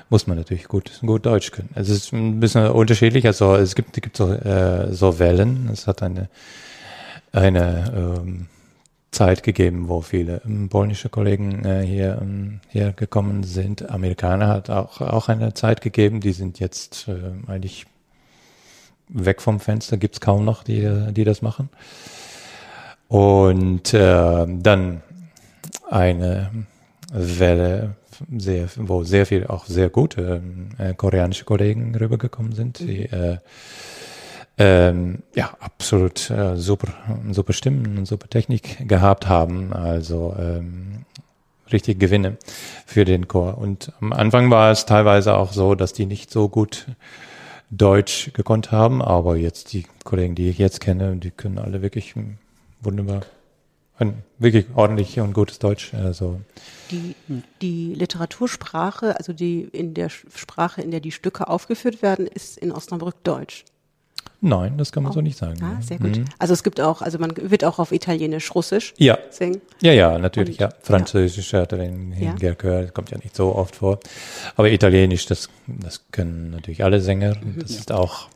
muss man natürlich gut, gut Deutsch können. Es ist ein bisschen unterschiedlich. Also es gibt, gibt so, äh, so Wellen. Es hat eine, eine ähm, Zeit gegeben, wo viele ähm, polnische Kollegen äh, hier, ähm, hier gekommen sind. Amerikaner hat auch, auch eine Zeit gegeben. Die sind jetzt äh, eigentlich weg vom Fenster, gibt's kaum noch, die, die das machen. Und äh, dann eine Welle, sehr, wo sehr viel, auch sehr gute äh, koreanische Kollegen rübergekommen sind, die äh, ähm, ja absolut äh, super, super Stimmen und super Technik gehabt haben. Also ähm, richtig Gewinne für den Chor. Und am Anfang war es teilweise auch so, dass die nicht so gut Deutsch gekonnt haben, aber jetzt die Kollegen, die ich jetzt kenne, die können alle wirklich wunderbar, ein wirklich ordentlich und gutes Deutsch. Also
Die, die Literatursprache, also die in der Sprache, in der die Stücke aufgeführt werden, ist in Osnabrück Deutsch.
nein, das kann man so nicht sagen.
Ah, sehr gut. Also es gibt auch, also man wird auch auf Italienisch, Russisch
Ja,
singen.
ja, ja, natürlich,
Und-
ja. Französisch hat er in, in
Ja.
Kommt ja nicht so oft vor. Aber Italienisch, das, das können natürlich alle Sänger. Das ist auch.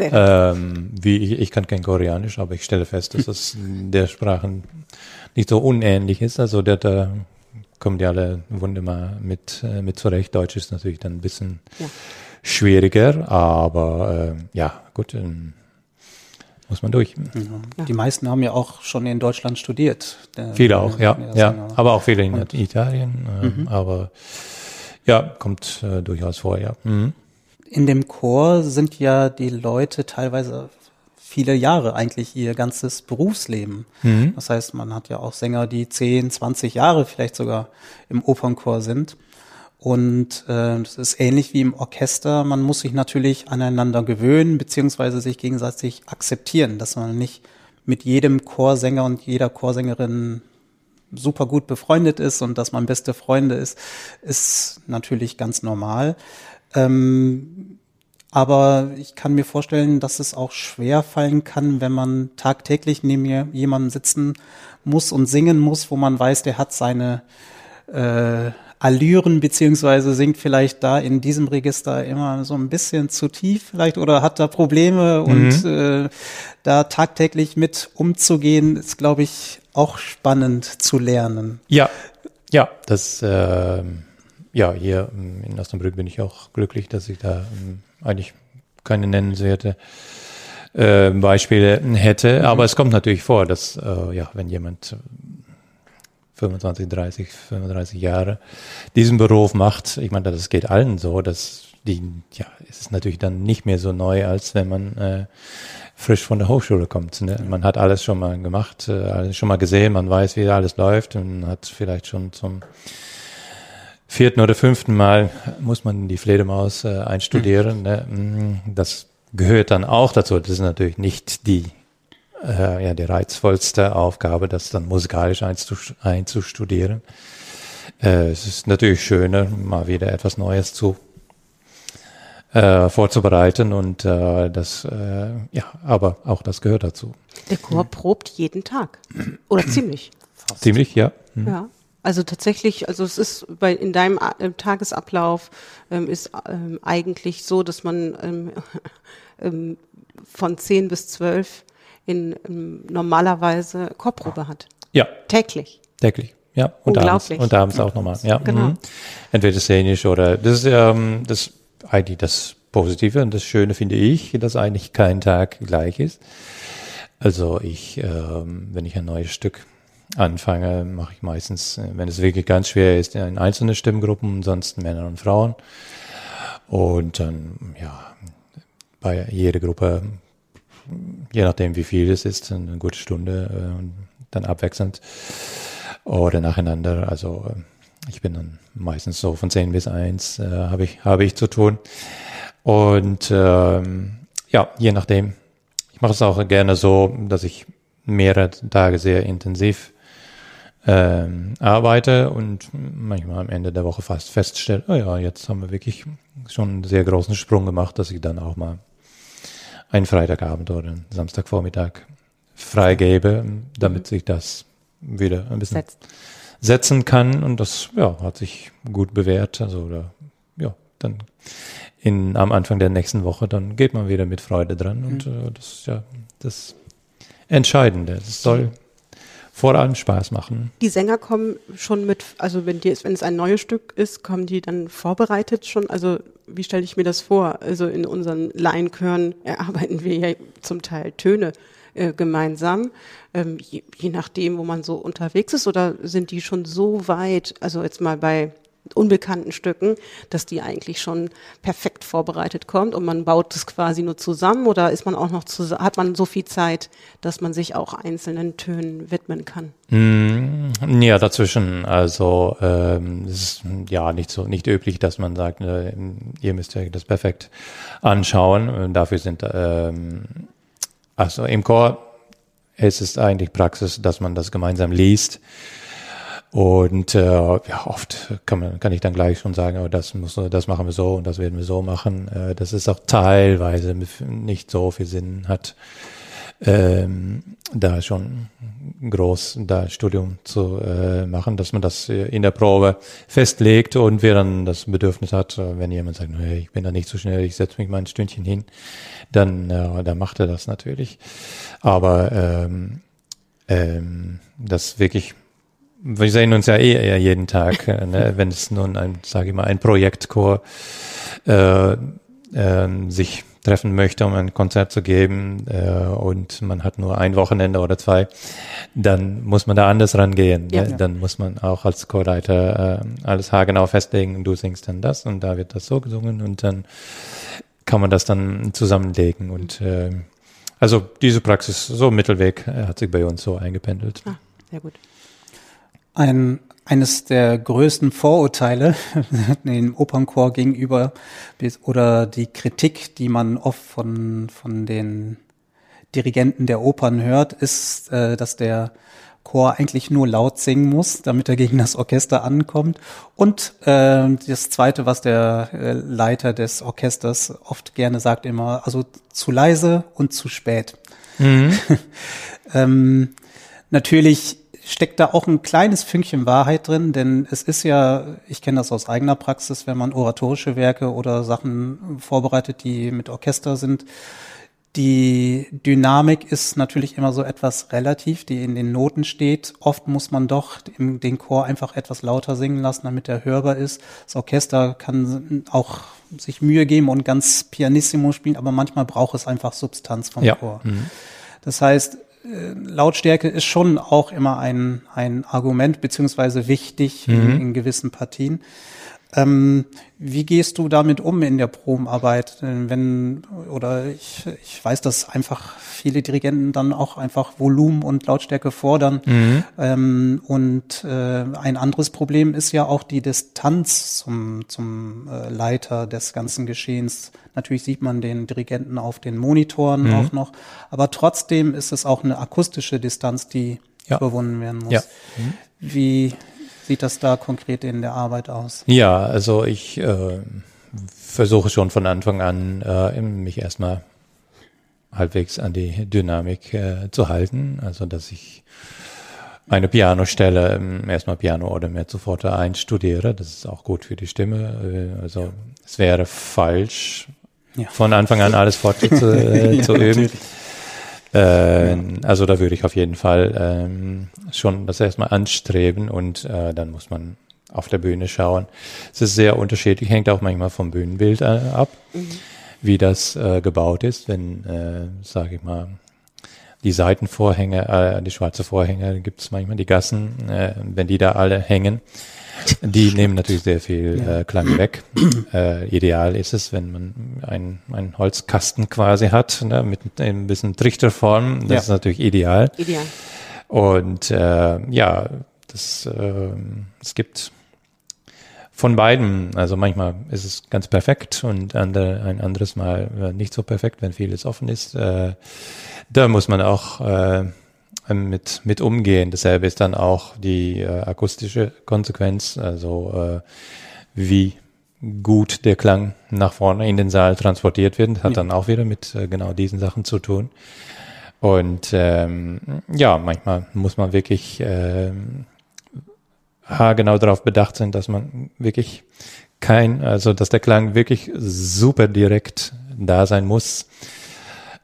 Ähm, wie ich, ich kann kein Koreanisch, aber ich stelle fest, dass es der Sprachen nicht so unähnlich ist. Also der, da kommen die alle wunderbar mit, äh, mit zurecht. Deutsch ist natürlich dann ein bisschen
Ja.
schwieriger, aber äh, ja, gut, ähm, muss man durch.
Die meisten haben ja auch schon in Deutschland studiert. Der-
Viele auch, ja,
der
ja,
Sänger.
aber auch viele in Italien, ähm, aber ja, kommt äh, durchaus vor, ja. Mhm.
In dem Chor sind ja die Leute teilweise viele Jahre eigentlich ihr ganzes Berufsleben. Das heißt, man hat ja auch Sänger, die 10, 20 Jahre vielleicht sogar im Opernchor sind. Und äh, das ist ähnlich wie im Orchester. Man muss sich natürlich aneinander gewöhnen, beziehungsweise sich gegenseitig akzeptieren, dass man nicht mit jedem Chorsänger und jeder Chorsängerin super gut befreundet ist und dass man beste Freunde ist, ist natürlich ganz normal. Ähm, aber ich kann mir vorstellen, dass es auch schwer fallen kann, wenn man tagtäglich neben mir jemanden sitzen muss und singen muss, wo man weiß, der hat seine äh, Allüren, beziehungsweise singt vielleicht da in diesem Register immer so ein bisschen zu tief vielleicht oder hat da Probleme und äh, da tagtäglich mit umzugehen, ist, glaube ich, auch spannend zu lernen.
Ja, ja, das, ähm, ja, hier ähm, in Osnabrück bin ich auch glücklich, dass ich da ähm, eigentlich keine nennenswerte äh, Beispiele hätte. Mhm. Aber es kommt natürlich vor, dass äh, ja, wenn jemand 25, 30, 35 Jahre diesen Beruf macht, ich meine, das geht allen so, dass die, ja, es ist natürlich dann nicht mehr so neu, als wenn man äh, frisch von der Hochschule kommt. Ne? Man hat alles schon mal gemacht, äh, alles schon mal gesehen, man weiß, wie alles läuft und hat vielleicht schon zum vierten oder fünften Mal muss man die Fledermaus äh, einstudieren. Mhm. Ne? Mm, das gehört dann auch dazu. Das ist natürlich nicht die äh, ja die reizvollste Aufgabe, das dann musikalisch einzustudieren. Äh, es ist natürlich schöner, mal wieder etwas Neues zu äh, vorzubereiten und äh, das, äh, ja, aber auch das gehört dazu.
Der Chor probt jeden Tag oder ziemlich.
Fast. Ziemlich, ja.
Mhm. Ja. Also tatsächlich, also es ist bei in deinem äh, Tagesablauf ähm, ist ähm, eigentlich so, dass man ähm, ähm, von zehn bis zwölf in ähm, normalerweise Chorprobe hat.
Ja.
Täglich.
Täglich. Ja, und abends, und abends auch nochmal. Ja,
genau. Mhm.
Entweder szenisch oder das ist ähm, das eigentlich das Positive und das Schöne finde ich, dass eigentlich kein Tag gleich ist. Also ich, ähm, wenn ich ein neues Stück anfange, mache ich meistens, wenn es wirklich ganz schwer ist, in einzelne Stimmgruppen, ansonsten Männer und Frauen. Und dann, ja, bei jeder Gruppe, je nachdem wie viel es ist, eine gute Stunde äh, dann abwechselnd oder nacheinander. Also äh, ich bin dann meistens so von 10 bis 1 äh, habe ich, habe ich zu tun. Und ähm, ja, je nachdem. Ich mache es auch gerne so, dass ich mehrere Tage sehr intensiv ähm, arbeite und manchmal am Ende der Woche fast feststelle, oh ja, jetzt haben wir wirklich schon einen sehr großen Sprung gemacht, dass ich dann auch mal einen Freitagabend oder einen Samstagvormittag freigebe, damit sich das wieder ein bisschen Setzt setzen kann. Und das ja, hat sich gut bewährt. Also oder, ja, dann in, am Anfang der nächsten Woche, dann geht man wieder mit Freude dran. Und mhm. äh, das ist ja das Entscheidende. Es soll vor allem Spaß machen.
Die Sänger kommen schon mit, also wenn, die, wenn es ein neues Stück ist, kommen die dann vorbereitet schon? Also wie stelle ich mir das vor? Also in unseren Laienchören erarbeiten wir ja zum Teil Töne äh, gemeinsam, ähm, je, je nachdem, wo man so unterwegs ist, oder sind die schon so weit, also jetzt mal bei unbekannten Stücken, dass die eigentlich schon perfekt vorbereitet kommt und man baut es quasi nur zusammen oder ist man auch noch zu, hat man so viel Zeit, dass man sich auch einzelnen Tönen widmen kann?
Mm, ja, dazwischen. Also ähm, es ist ja nicht so nicht üblich, dass man sagt, äh, ihr müsst euch das perfekt anschauen. Dafür sind ähm, also im Chor ist es eigentlich Praxis, dass man das gemeinsam liest. Und äh, ja, oft kann, man, kann ich dann gleich schon sagen, oh, das, muss, das machen wir so und das werden wir so machen. Äh, das ist auch teilweise nicht so viel Sinn hat ähm, da schon groß da Studium zu äh, machen, dass man das in der Probe festlegt und wer dann das Bedürfnis hat, äh, wenn jemand sagt, hey, ich bin da nicht so schnell, ich setze mich mal ein Stündchen hin, dann, äh, dann macht er das natürlich. Aber ähm, ähm, das wirklich wir sehen uns ja eh eher jeden Tag, äh, ne? wenn es nun ein, sage ich mal, ein Projektchor äh, äh, sich treffen möchte, um ein Konzert zu geben äh, und man hat nur ein Wochenende oder zwei, dann muss man da anders rangehen. Ja, ne? ja. Dann muss man auch als Chorleiter äh, alles haargenau festlegen, du singst dann das und da wird das so gesungen und dann kann man das dann zusammenlegen und äh, also diese Praxis, so Mittelweg, äh, hat sich bei uns so eingependelt.
Ah, sehr gut.
Ein eines der größten Vorurteile dem Opernchor gegenüber oder die Kritik, die man oft von, von den Dirigenten der Opern hört, ist, äh, dass der Chor eigentlich nur laut singen muss, damit er gegen das Orchester ankommt. Und äh, das Zweite, was der äh, Leiter des Orchesters oft gerne sagt, immer, also zu leise und zu spät. Mhm. ähm, natürlich steckt da auch ein kleines Fünkchen Wahrheit drin, denn es ist ja, ich kenne das aus eigener Praxis, wenn man oratorische Werke oder Sachen vorbereitet, die mit Orchester sind, Die Dynamik ist natürlich immer so etwas relativ, die in den Noten steht. Oft muss man doch den Chor einfach etwas lauter singen lassen, damit er hörbar ist. Das Orchester kann auch sich Mühe geben und ganz pianissimo spielen, aber manchmal braucht es einfach Substanz vom ja. Chor. Mhm. Das heißt, Lautstärke ist schon auch immer ein, ein Argument, beziehungsweise wichtig mhm. in, in gewissen Partien. Ähm, wie gehst du damit um in der Probenarbeit? Wenn, oder ich, ich weiß, dass einfach viele Dirigenten dann auch einfach Volumen und Lautstärke fordern. Mhm. Ähm, und äh, ein anderes Problem ist ja auch die Distanz zum, zum äh, Leiter des ganzen Geschehens. Natürlich sieht man den Dirigenten auf den Monitoren mhm. auch noch, aber trotzdem ist es auch eine akustische Distanz, die ja. überwunden werden muss. Ja. Mhm. Wie, sieht das da konkret in der Arbeit aus?
Ja, also ich äh, versuche schon von Anfang an äh, mich erstmal halbwegs an die Dynamik äh, zu halten, also dass ich eine Pianostelle ähm, erstmal Piano oder Mezzoforte einstudiere, das ist auch gut für die Stimme, äh, also es wäre falsch, ja. von Anfang an alles fort zu, äh, zu üben. Äh, also da würde ich auf jeden Fall ähm, schon das erstmal anstreben und äh, dann muss man auf der Bühne schauen. Es ist sehr unterschiedlich, hängt auch manchmal vom Bühnenbild äh, ab, mhm. wie das äh, gebaut ist. Wenn, äh, sage ich mal, die Seitenvorhänge, äh, die schwarze Vorhänge, gibt es manchmal die Gassen, äh, wenn die da alle hängen, die nehmen natürlich sehr viel ja. äh, Klang weg. Äh, ideal ist es, wenn man einen, Holzkasten quasi hat, ne, mit ein bisschen Trichterform. Das ja. ist natürlich ideal. Ideal. Und äh, ja, das, äh, es gibt von beiden, also manchmal ist es ganz perfekt und andere, ein anderes Mal äh, nicht so perfekt, wenn vieles offen ist. Äh, da muss man auch äh, mit, mit umgehen. Dasselbe ist dann auch die äh, akustische Konsequenz, also äh, wie gut der Klang nach vorne in den Saal transportiert wird, hat ja. dann auch wieder mit äh, genau diesen Sachen zu tun. Und ähm, ja, manchmal muss man wirklich ähm, genau darauf bedacht sein, dass man wirklich kein, also dass der Klang wirklich super direkt da sein muss äh,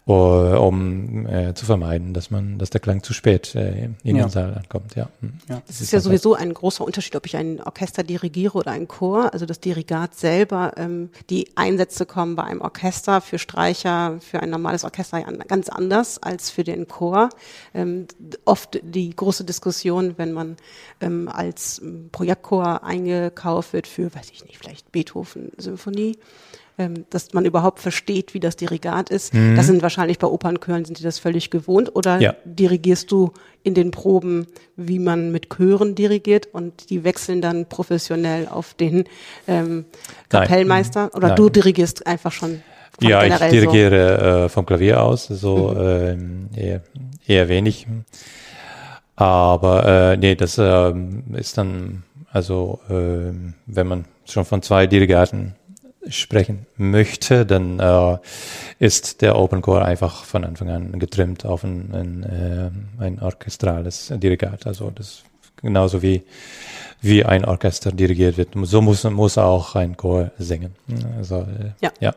um äh, zu vermeiden, dass man, dass der Klang zu spät äh, in ja. den Saal ankommt. Ja.
Hm. ja. Das ist, ist ja sowieso ein großer Unterschied, ob ich ein Orchester dirigiere oder ein Chor. Also das Dirigat selber, ähm, die Einsätze kommen bei einem Orchester für Streicher, für ein normales Orchester ganz anders als für den Chor. Ähm, oft die große Diskussion, wenn man ähm, als ähm, Projektchor eingekauft wird für, weiß ich nicht, vielleicht Beethoven-Symphonie ähm, dass man überhaupt versteht, wie das Dirigat ist. Mhm. Das sind wahrscheinlich bei Opernchören sind die das völlig gewohnt. Oder ja. dirigierst du in den Proben, wie man mit Chören dirigiert und die wechseln dann professionell auf den ähm, Kapellmeister? Nein. Oder Nein. du dirigierst einfach schon
ja, ich dirigiere äh, vom Klavier aus, so mhm. ähm, eher, eher wenig. Aber äh, nee, das äh, ist dann, also äh, wenn man schon von zwei Dirigaten sprechen möchte, dann äh, ist der Open Core einfach von Anfang an getrimmt auf ein, ein, äh, ein orchestrales Dirigat. Also das genauso wie wie ein Orchester dirigiert wird. So muss muss auch ein Chor singen. Also äh, ja. ja.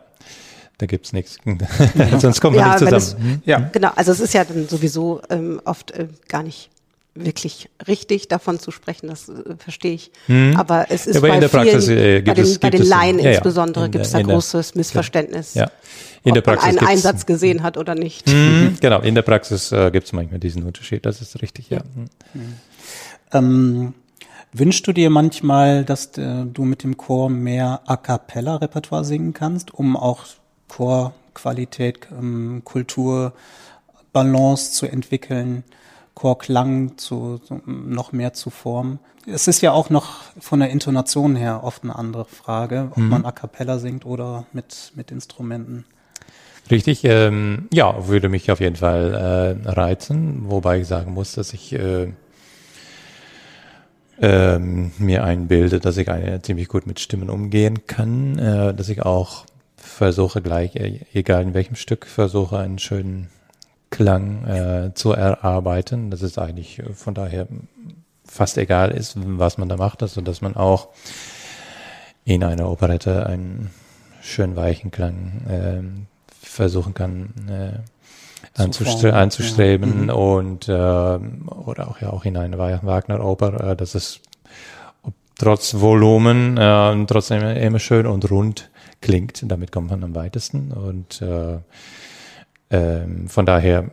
Da gibt's nichts. Sonst kommen wir ja, nicht zusammen. Es,
hm? ja, genau. Also es ist ja dann sowieso ähm, oft äh, gar nicht wirklich richtig davon zu sprechen, das äh, verstehe ich. Hm. Aber es ist ja, bei, vielen, Praxis, äh, bei den, es, bei den Laien ja, insbesondere gibt es da großes Missverständnis,
ja. in der Praxis
man einen Einsatz gesehen hat oder nicht.
Hm. Genau, in der Praxis äh, gibt es manchmal diesen Unterschied, das ist richtig, ja. Hm.
Ähm, wünschst du dir manchmal, dass äh, du mit dem Chor mehr A Cappella Repertoire singen kannst, um auch Chorqualität, ähm, Kultur, Balance zu entwickeln? Chorklang zu, zu, noch mehr zu formen. Es ist ja auch noch von der Intonation her oft eine andere Frage, ob mhm. man a cappella singt oder mit, mit Instrumenten.
Richtig, ähm, ja, würde mich auf jeden Fall äh, reizen, wobei ich sagen muss, dass ich äh, ähm, mir einbilde, dass ich eine, ziemlich gut mit Stimmen umgehen kann, äh, dass ich auch versuche gleich, äh, egal in welchem Stück, versuche einen schönen Klang äh, zu erarbeiten. Das ist eigentlich äh, von daher fast egal ist, was man da macht, also dass man auch in einer Operette einen schön weichen Klang äh, versuchen kann, äh, anzustre anzustreben ja. mhm. und äh, oder auch ja auch in eine Wagner-Oper, äh, dass es trotz Volumen äh, trotzdem immer schön und rund klingt. Damit kommt man am weitesten und äh, äh, von daher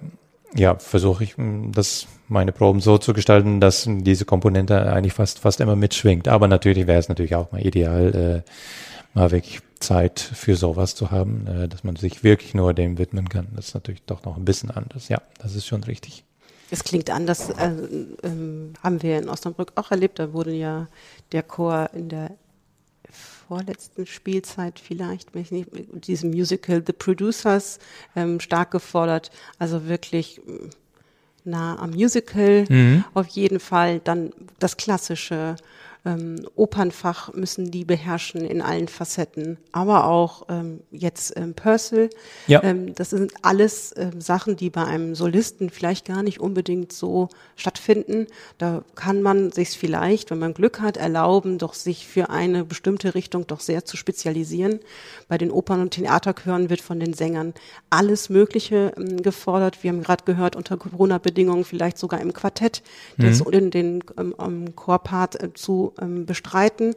ja versuche ich das meine Proben so zu gestalten, dass diese Komponente eigentlich fast fast immer mitschwingt. Aber natürlich wäre es natürlich auch mal ideal, äh, mal wirklich Zeit für sowas zu haben, äh, dass man sich wirklich nur dem widmen kann. Das ist natürlich doch noch ein bisschen anders. Ja, das ist schon richtig.
Es klingt anders, äh, ähm, haben wir in Osnabrück auch erlebt. Da wurde ja der Chor in der vorletzten Spielzeit vielleicht, nicht, diesem Musical The Producers ähm, stark gefordert. Also wirklich nah am Musical mhm. auf jeden Fall. Dann das klassische ähm, Opernfach müssen die beherrschen in allen Facetten, aber auch ähm, jetzt ähm, Purcell. Ja. Ähm, das sind alles ähm, Sachen, die bei einem Solisten vielleicht gar nicht unbedingt so stattfinden. Da kann man sich vielleicht, wenn man Glück hat, erlauben, doch sich für eine bestimmte Richtung doch sehr zu spezialisieren. Bei den Opern- und Theaterchören wird von den Sängern alles Mögliche ähm, gefordert. Wir haben gerade gehört, unter Corona-Bedingungen vielleicht sogar im Quartett, mhm. den, den ähm, Chorpart äh, zu ähm, bestreiten.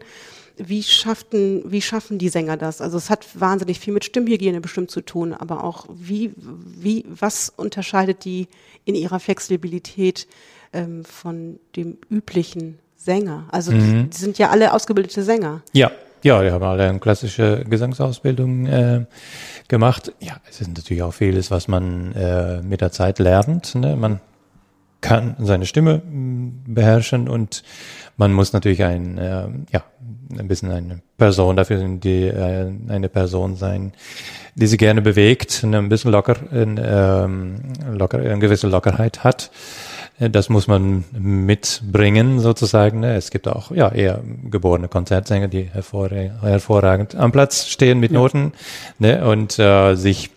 Wie schafften, wie schaffen die Sänger das? Also es hat wahnsinnig viel mit Stimmhygiene bestimmt zu tun, aber auch wie, wie, was unterscheidet die in ihrer Flexibilität ähm, von dem üblichen Sänger? Also mhm. die sind ja alle ausgebildete Sänger.
Ja, ja, die haben alle eine klassische Gesangsausbildung äh, gemacht. Ja, es ist natürlich auch vieles, was man äh, mit der Zeit lernt. Ne? Man kann seine Stimme beherrschen und man muss natürlich ein, äh, ja, ein bisschen eine Person dafür sind, die äh, eine Person sein, die sich gerne bewegt, ein bisschen locker, in, ähm, locker, eine gewisse Lockerheit hat. Äh, das muss man mitbringen sozusagen. Ne? Es gibt auch ja eher geborene Konzertsänger, die hervorragend am Platz stehen mit Noten ne? und äh, sich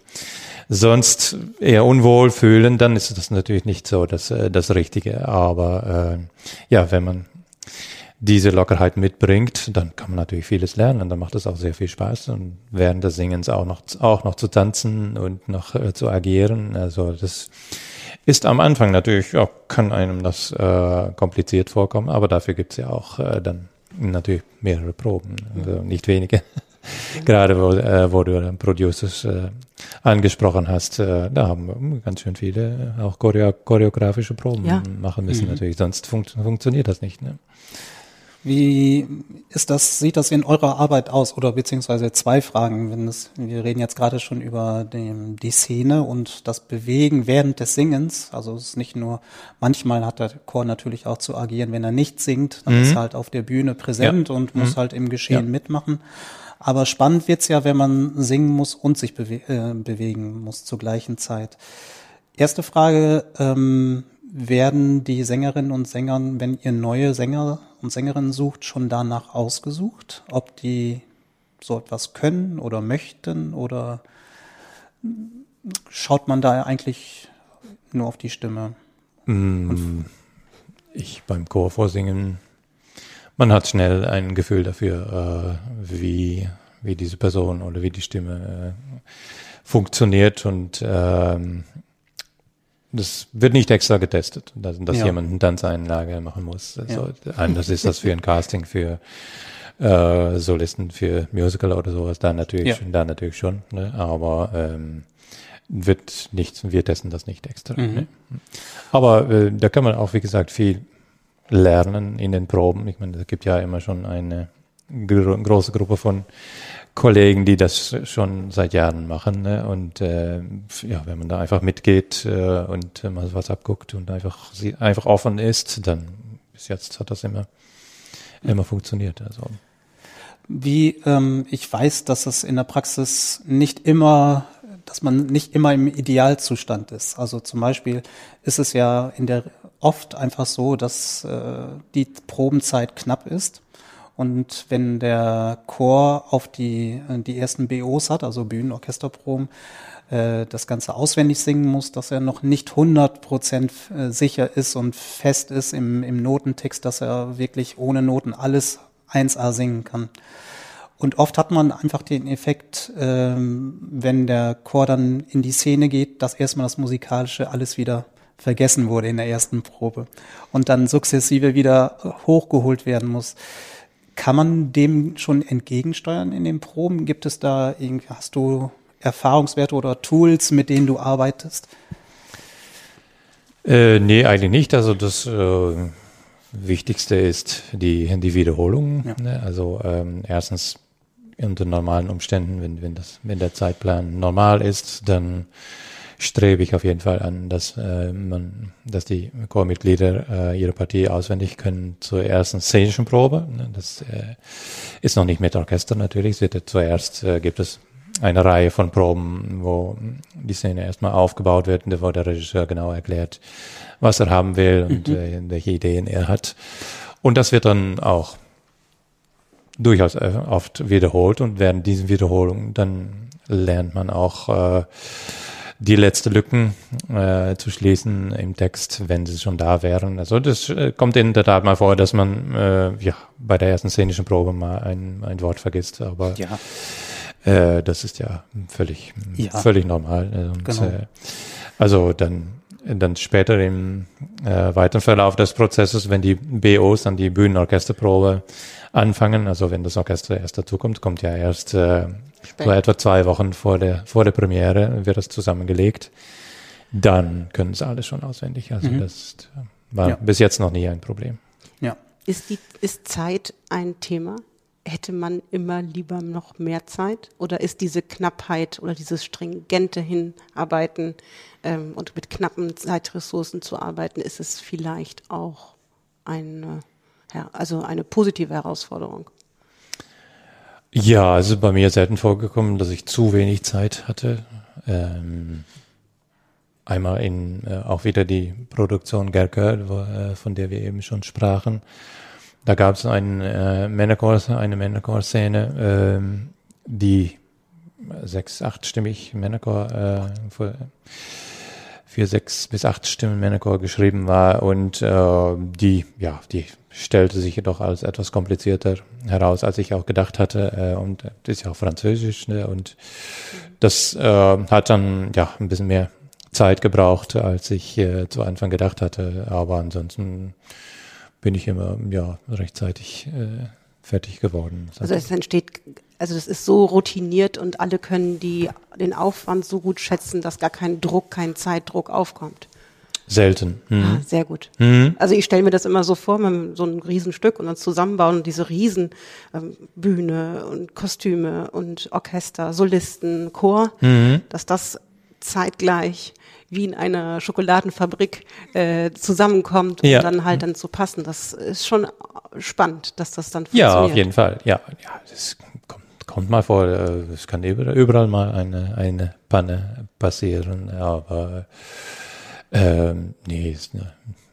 sonst eher unwohl fühlen, dann ist das natürlich nicht so das, äh, das Richtige. Aber äh, ja, wenn man diese Lockerheit mitbringt, dann kann man natürlich vieles lernen und dann macht es auch sehr viel Spaß und während des Singens auch noch, auch noch zu tanzen und noch äh, zu agieren. Also das ist am Anfang natürlich, ja, kann einem das äh, kompliziert vorkommen, aber dafür gibt's ja auch äh, dann natürlich mehrere Proben, also nicht wenige. Gerade wo, äh, wo du Producers äh, angesprochen hast, äh, da haben wir ganz schön viele auch choreo choreografische Proben ja. machen müssen mhm. natürlich, sonst funkt funktioniert das nicht. Ne?
Wie ist das, sieht das in eurer Arbeit aus? Oder beziehungsweise zwei Fragen, wenn es, wir reden jetzt gerade schon über den, die Szene und das Bewegen während des Singens. Also es ist nicht nur, manchmal hat der Chor natürlich auch zu agieren, wenn er nicht singt, dann mhm. ist er halt auf der Bühne präsent ja. und muss mhm. halt im Geschehen ja. mitmachen. Aber spannend wird's ja, wenn man singen muss und sich bewe äh, bewegen muss zur gleichen Zeit. Erste Frage, ähm, werden die Sängerinnen und Sänger, wenn ihr neue Sänger und Sängerinnen sucht, schon danach ausgesucht, ob die so etwas können oder möchten oder schaut man da eigentlich nur auf die Stimme?
Mm, ich beim Chor vorsingen, man hat schnell ein Gefühl dafür, äh, wie, wie diese Person oder wie die Stimme äh, funktioniert und ähm, das wird nicht extra getestet, dass, dass ja. jemand eine Tanzeinlage machen muss. Also, ja. Anders ist das für ein Casting für äh, Solisten für Musical oder sowas, da natürlich, ja. schon, da natürlich schon, ne? aber ähm, wird nicht, wir testen das nicht extra. Mhm. Ne? Aber äh, da kann man auch, wie gesagt, viel lernen in den Proben. Ich meine, es gibt ja immer schon eine gro große Gruppe von Kollegen, die das schon seit Jahren machen. Ne? Und äh, ja, wenn man da einfach mitgeht äh, und äh, mal was abguckt und einfach einfach offen ist, dann bis jetzt hat das immer immer funktioniert. Also
wie ähm, ich weiß, dass es in der Praxis nicht immer, dass man nicht immer im Idealzustand ist. Also zum Beispiel ist es ja in der oft einfach so, dass äh, die Probenzeit knapp ist und wenn der Chor auf die, äh, die ersten BOs hat, also Bühnenorchesterproben, äh, das Ganze auswendig singen muss, dass er noch nicht 100 Prozent äh, sicher ist und fest ist im, im Notentext, dass er wirklich ohne Noten alles 1A singen kann. Und oft hat man einfach den Effekt, ähm, wenn der Chor dann in die Szene geht, dass erstmal das Musikalische alles wieder vergessen wurde in der ersten Probe und dann sukzessive wieder hochgeholt werden muss. Kann man dem schon entgegensteuern in den Proben? Gibt es da irgendwie, hast du Erfahrungswerte oder Tools, mit denen du arbeitest?
Äh, nee, eigentlich nicht. Also das äh, Wichtigste ist die, die Wiederholung. Ja. Ne? Also ähm, erstens unter normalen Umständen, wenn, wenn, das, wenn der Zeitplan normal ist, dann strebe ich auf jeden Fall an, dass äh, man, dass die Chormitglieder äh, ihre Partie auswendig können zur ersten szenischen Probe. Ne? Das äh, ist noch nicht mit Orchester natürlich. Zuerst äh, gibt es eine Reihe von Proben, wo die Szene erstmal aufgebaut wird und wo der Regisseur genau erklärt, was er haben will und mhm. äh, welche Ideen er hat. Und das wird dann auch durchaus äh, oft wiederholt und während diesen Wiederholungen dann lernt man auch äh, die letzte Lücken äh, zu schließen im Text, wenn sie schon da wären. Also das äh, kommt in der Tat mal vor, dass man äh, ja bei der ersten szenischen Probe mal ein, ein Wort vergisst, aber ja. Äh, das ist ja völlig, ja. völlig normal. Äh, und, genau. äh, also dann, dann später im äh, weiteren Verlauf des Prozesses, wenn die BOs dann die Bühnenorchesterprobe anfangen, also wenn das Orchester erst dazukommt, kommt ja erst äh, so etwa zwei Wochen vor der, vor der Premiere wird das zusammengelegt, dann können sie alles schon auswendig. Also mhm. das war ja. bis jetzt noch nie ein Problem.
Ja. Ist, die, ist Zeit ein Thema? hätte man immer lieber noch mehr Zeit? Oder ist diese Knappheit oder dieses stringente Hinarbeiten ähm, und mit knappen Zeitressourcen zu arbeiten, ist es vielleicht auch eine, ja, also eine positive Herausforderung?
Ja, also bei mir selten vorgekommen, dass ich zu wenig Zeit hatte. Ähm, einmal in äh, auch wieder die Produktion Gerker, äh, von der wir eben schon sprachen da gab es einen, äh, Männerchor, eine Männerchor-Szene, ähm, die sechs, achtstimmig Männerchor, äh, für, sechs bis acht Stimmen Männerchor geschrieben war und äh, die, ja, die stellte sich jedoch als etwas komplizierter heraus, als ich auch gedacht hatte. Äh, und das ist ja auch Französisch, ne? Und das äh, hat dann ja ein bisschen mehr Zeit gebraucht, als ich äh, zu Anfang gedacht hatte. Aber ansonsten bin ich immer ja rechtzeitig äh, fertig geworden.
Also es entsteht, also das ist so routiniert und alle können die, den Aufwand so gut schätzen, dass gar kein Druck, kein Zeitdruck aufkommt.
Selten.
Mhm. Ah, sehr gut. Mhm. Also ich stelle mir das immer so vor, man so ein Riesenstück und dann zusammenbauen und diese Riesenbühne ähm, und Kostüme und Orchester, Solisten, Chor, mhm. dass das zeitgleich wie in einer Schokoladenfabrik äh, zusammenkommt und ja. dann halt dann zu passen. Das ist schon spannend, dass das dann
funktioniert. Ja, auf jeden Fall. Ja, ja das kommt, mal vor. Äh, es kann überall mal eine, eine Panne passieren, aber ähm, nee, ist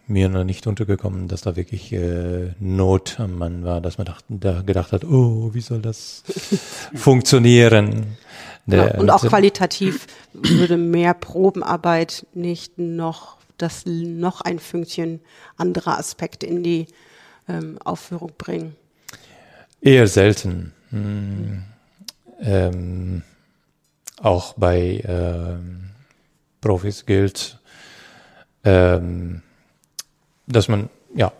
mir noch nicht untergekommen, dass da wirklich äh, Not am Mann war, dass man dacht, da gedacht hat, oh, wie soll das funktionieren?
Der, und auch qualitativ würde mehr Probenarbeit nicht noch das noch ein Fünkchen anderer Aspekte in die ähm, Aufführung bringen?
Eher selten. Hm. Ähm, auch bei ähm, Profis gilt, ähm, dass man, ja,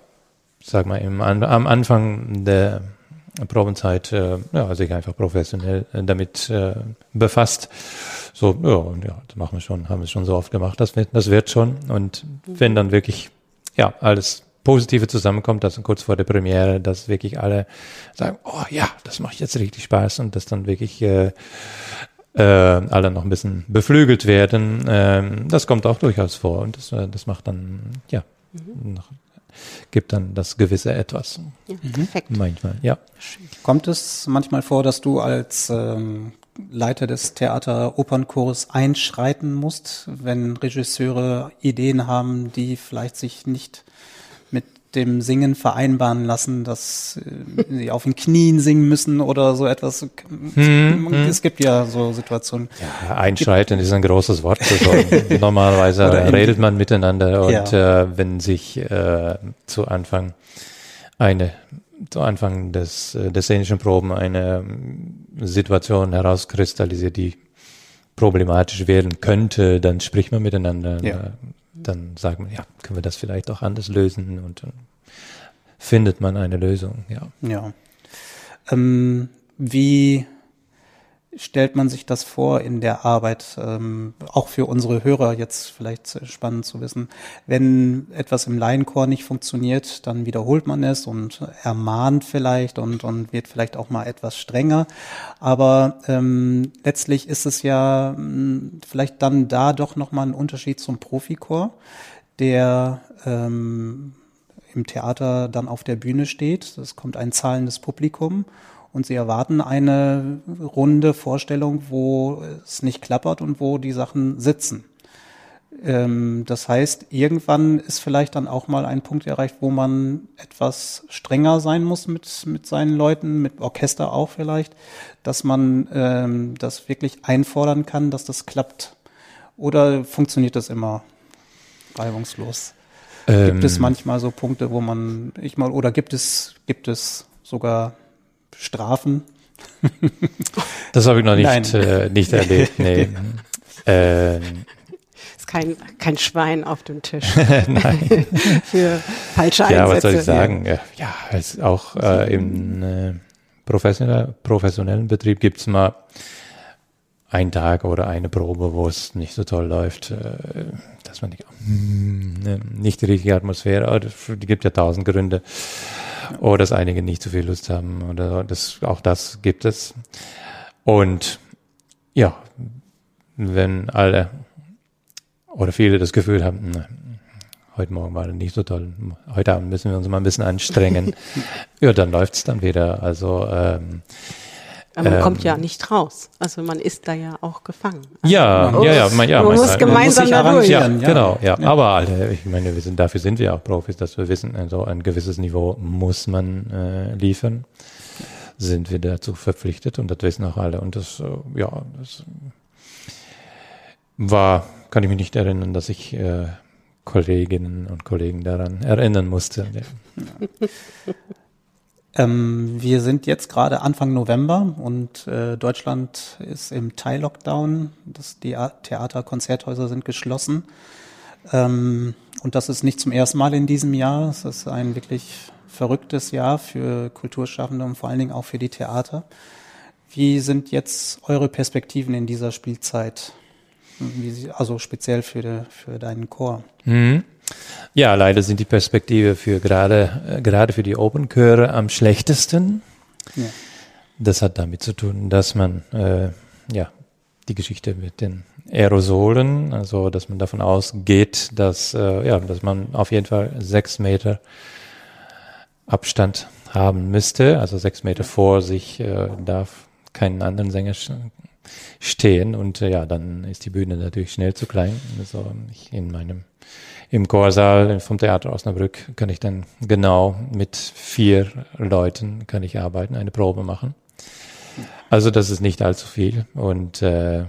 sag mal, im, am Anfang der Probenzeit äh, ja, sich einfach professionell äh, damit äh, befasst. So, ja, ja, das machen wir schon, haben wir schon so oft gemacht, das wird, das wird schon. Und wenn dann wirklich, ja, alles Positive zusammenkommt, dass kurz vor der Premiere, dass wirklich alle sagen, oh ja, das macht jetzt richtig Spaß und dass dann wirklich äh, äh, alle noch ein bisschen beflügelt werden. Ähm, das kommt auch durchaus vor und das, äh, das macht dann, ja, mhm. noch gibt dann das gewisse Etwas.
Ja, perfekt.
Manchmal, ja.
Kommt es manchmal vor, dass du als ähm, Leiter des Theater-Opernchors einschreiten musst, wenn Regisseure Ideen haben, die vielleicht sich nicht dem Singen vereinbaren lassen, dass äh, sie auf den Knien singen müssen oder so etwas. Hm, hm. es gibt ja so Situationen.
Ja, einschreiten ist ein großes Wort. Also normalerweise redet man miteinander und ja. äh, wenn sich äh, zu Anfang eine zu Anfang des, äh, der szenischen Proben eine ähm, Situation herauskristallisiert, die problematisch werden könnte, dann spricht man miteinander.
Ja.
Dann sagt man, ja, können wir das vielleicht auch anders lösen und dann findet man eine Lösung, ja.
Ja. Ähm, wie stellt man sich das vor in der Arbeit? Ähm, auch für unsere Hörer jetzt vielleicht spannend zu wissen. Wenn etwas im Laienchor nicht funktioniert, dann wiederholt man es und ermahnt vielleicht und, und wird vielleicht auch mal etwas strenger. Aber ähm, letztlich ist es ja mh, vielleicht dann da doch nochmal ein Unterschied zum Profichor, der ähm, im Theater dann auf der Bühne steht. Es kommt ein zahlendes Publikum und sie erwarten eine runde Vorstellung, wo es nicht klappert und wo die Sachen sitzen. Ähm, das heißt, irgendwann ist vielleicht dann auch mal ein Punkt erreicht, wo man etwas strenger sein muss mit, mit seinen Leuten, mit Orchester auch vielleicht, dass man ähm, das wirklich einfordern kann, dass das klappt. Oder funktioniert das immer reibungslos? Gibt es
Ähm,
manchmal so Punkte, wo man, ich mal, oder gibt es, gibt es sogar Strafen?
Das habe ich noch nicht, äh, nicht erlebt, nee. ähm,
Ist kein, kein Schwein auf dem Tisch
nein.
für falsche Einsätze.
Ja, was soll ich sagen? Ja, ja es auch äh, im äh, professionell, professionellen Betrieb gibt's mal einen Tag oder eine Probe, wo es nicht so toll läuft, äh, dass man nicht, hm, ne, nicht die richtige Atmosphäre, oder die gibt ja tausend Gründe, oder dass einige nicht so viel Lust haben, oder das, auch das gibt es. Und ja, wenn alle oder viele das Gefühl haben, na, heute Morgen war das nicht so toll, heute Abend müssen wir uns mal ein bisschen anstrengen, ja, dann läuft's dann wieder. Also ähm,
Aber man
ähm,
kommt ja nicht raus. Also man ist da ja auch gefangen. Also
ja,
man
ja, ja,
muss-
man, ja,
man
man-
muss
man-
gemeinsam
sich
da durch.
arrangieren.
Ja,
Ja.
genau, ja.
Ja.
Aber alle, ich meine, wir sind, dafür sind wir auch Profis, dass wir wissen, also ein gewisses Niveau muss man äh, liefern. Sind wir dazu verpflichtet und das wissen auch alle. Und das, äh, ja, das war, kann ich mich nicht erinnern, dass ich äh, Kolleginnen und Kollegen daran erinnern musste. Ja.
Ähm, wir sind jetzt gerade Anfang November und äh, Deutschland ist im Teil-Lockdown. Die A- Theater-Konzerthäuser sind geschlossen. Ähm, und das ist nicht zum ersten Mal in diesem Jahr. Es ist ein wirklich verrücktes Jahr für Kulturschaffende und vor allen Dingen auch für die Theater. Wie sind jetzt eure Perspektiven in dieser Spielzeit? Also speziell für, de, für deinen Chor.
Mhm. Ja, leider sind die Perspektive für gerade, äh, gerade für die Open-Chöre am schlechtesten.
Ja.
Das hat damit zu tun, dass man, äh, ja, die Geschichte mit den Aerosolen, also dass man davon ausgeht, dass, äh, ja, dass man auf jeden Fall sechs Meter Abstand haben müsste, also sechs Meter vor sich äh, darf keinen anderen Sänger stehen und äh, ja, dann ist die Bühne natürlich schnell zu klein. Also ich in meinem im Chorsaal vom Theater Osnabrück kann ich dann genau mit vier Leuten kann ich arbeiten, eine Probe machen. Also das ist nicht allzu viel und äh,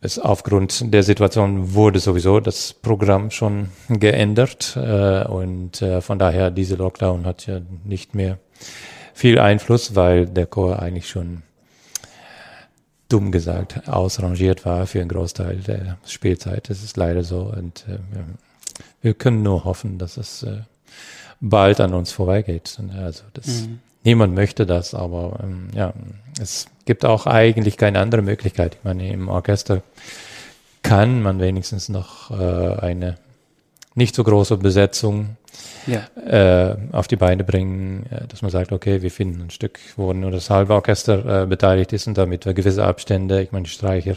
es aufgrund der Situation wurde sowieso das Programm schon geändert äh, und äh, von daher diese Lockdown hat ja nicht mehr viel Einfluss, weil der Chor eigentlich schon dumm gesagt ausrangiert war für einen Großteil der Spielzeit. Das ist leider so und äh, wir, können nur hoffen, dass es äh, bald an uns vorbeigeht. Also das, niemand möchte das, aber ähm, ja, es gibt auch eigentlich keine andere Möglichkeit. Ich meine, im Orchester kann man wenigstens noch äh, eine nicht so große Besetzung
Ja.
äh, auf die Beine bringen, äh, dass man sagt, okay, wir finden ein Stück, wo nur das halbe Orchester äh, beteiligt ist und damit wir gewisse Abstände, ich meine, die Streicher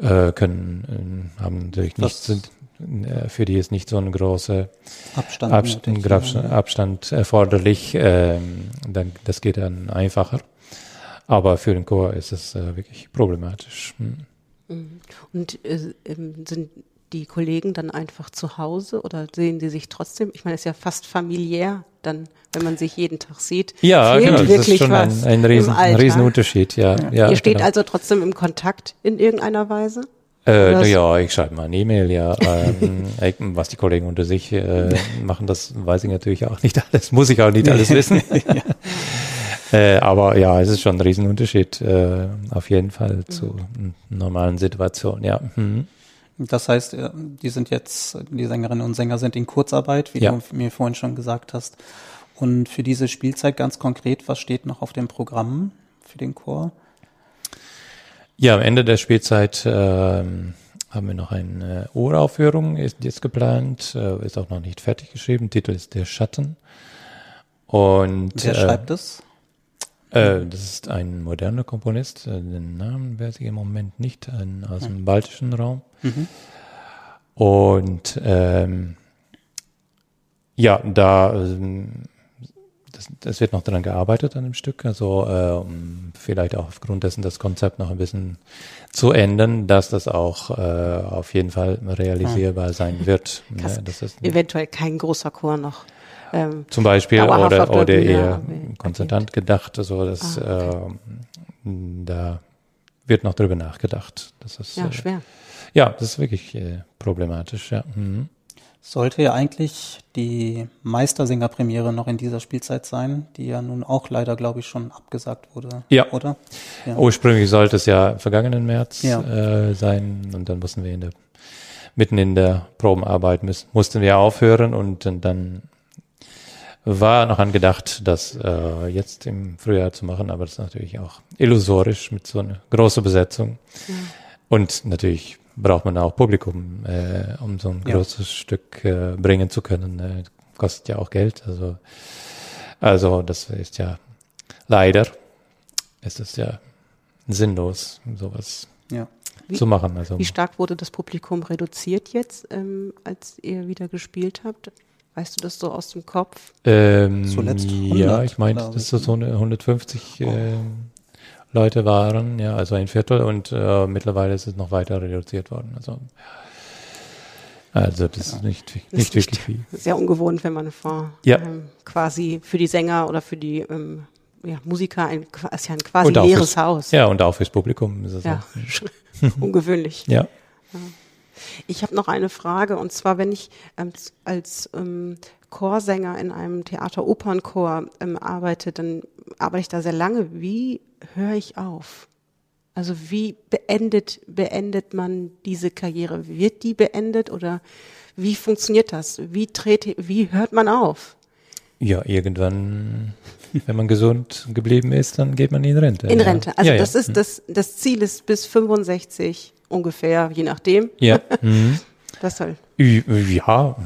äh, können, äh, haben natürlich nicht, sind, äh, für die ist nicht so eine große
Abstand.
Abstand, Abstand, Abstand erforderlich. Ähm, dann, das geht dann einfacher. Aber für den Chor ist es äh, wirklich problematisch. Hm.
Und äh, ähm, sind die Kollegen dann einfach zu Hause oder sehen sie sich trotzdem? Ich meine, es ist ja fast familiär dann, wenn man sich jeden Tag sieht.
Ja,
Fehlt
genau, das
wirklich
ist schon
was
ein, ein, riesen, ein? Riesenunterschied. Ja, ja.
Ihr steht
genau.
also trotzdem im Kontakt in irgendeiner Weise?
Äh,
so-
ja, ich schreibe mal eine E-Mail, ja. Ähm, äh, was die Kollegen unter sich äh, machen, das weiß ich natürlich auch nicht alles, muss ich auch nicht alles wissen. äh, aber ja, es ist schon ein Riesenunterschied, äh, auf jeden Fall zu einer normalen Situation, ja. Mhm.
Das heißt, äh, die sind jetzt, die Sängerinnen und Sänger sind in Kurzarbeit, wie
Ja.
du mir vorhin schon gesagt hast. Und für diese Spielzeit ganz konkret, was steht noch auf dem Programm für den Chor?
Ja, am Ende der Spielzeit ähm, haben wir noch eine Uraufführung, ist jetzt geplant, äh, ist auch noch nicht fertig geschrieben. Titel ist Der Schatten. Und
Wer
äh,
schreibt es?
Äh, das ist ein moderner Komponist. Äh, den Namen weiß ich im Moment nicht, ein, aus dem baltischen Raum.
Mhm.
Und ähm, ja, da ähm, das, das wird noch daran gearbeitet an dem Stück, also äh, um vielleicht auch aufgrund dessen das Konzept noch ein bisschen zu ändern, dass das auch äh, auf jeden Fall realisierbar sein wird. Das ist
Eventuell kein großer Chor noch. Ähm,
zum Beispiel oder, oder eher
erwähnt.
konzertant gedacht, also das
Ah,
äh, da wird noch drüber nachgedacht. Das ist
ja,
äh,
schwer.
Ja, das ist wirklich äh, problematisch, ja. Mhm.
Sollte ja eigentlich die Meistersinger-Premiere noch in dieser Spielzeit sein, die ja nun auch leider, glaube ich, schon abgesagt wurde.
Ja.
Oder? Ja.
Ursprünglich sollte es ja vergangenen März
Ja.
äh, sein und dann mussten wir in der mitten in der Probenarbeit müssen, mussten wir aufhören und dann- dann war noch angedacht, das äh, jetzt im Frühjahr zu machen, aber das ist natürlich auch illusorisch mit so einer großen Besetzung. Und natürlich braucht man auch Publikum, äh, um so ein
Ja.
großes Stück äh, bringen zu können. Äh, kostet ja auch Geld. Also, also das ist ja leider ist es ja sinnlos, sowas
Ja.
Wie-
zu machen. Also
Wie stark wurde das Publikum reduziert jetzt, ähm, als ihr wieder gespielt habt? Weißt du das so aus dem Kopf?
ähm,
Zuletzt
ja,
100,
ich meine, das so eine 150 ähm, Leute waren, ja, also ein Viertel und äh, mittlerweile ist es noch weiter reduziert worden. Also, also das ist nicht, nicht
ist
wirklich viel.
Sehr ungewohnt, wenn man vor
Ja.
ähm, quasi für die Sänger oder für die ähm, ja, Musiker ein, ist ja ein quasi leeres
fürs-
Haus.
Ja, und auch fürs Publikum ist es
Ja,
auch.
ungewöhnlich.
Ja.
Ich habe noch eine Frage und zwar, wenn ich ähm, als ähm, Chorsänger in einem Theater-Opernchor ähm, arbeite, dann arbeite ich da sehr lange. Wie höre ich auf? Also wie beendet, beendet man diese Karriere? Wird die beendet oder wie funktioniert das? Wie, trete, wie hört man auf?
Ja, irgendwann, wenn man gesund geblieben ist, dann geht man in Rente.
In. Rente. Also
ja,
das
ja.
ist das, das Ziel ist bis 65 ungefähr, je nachdem.
Ja. mhm.
Das soll.
Ü- Ja,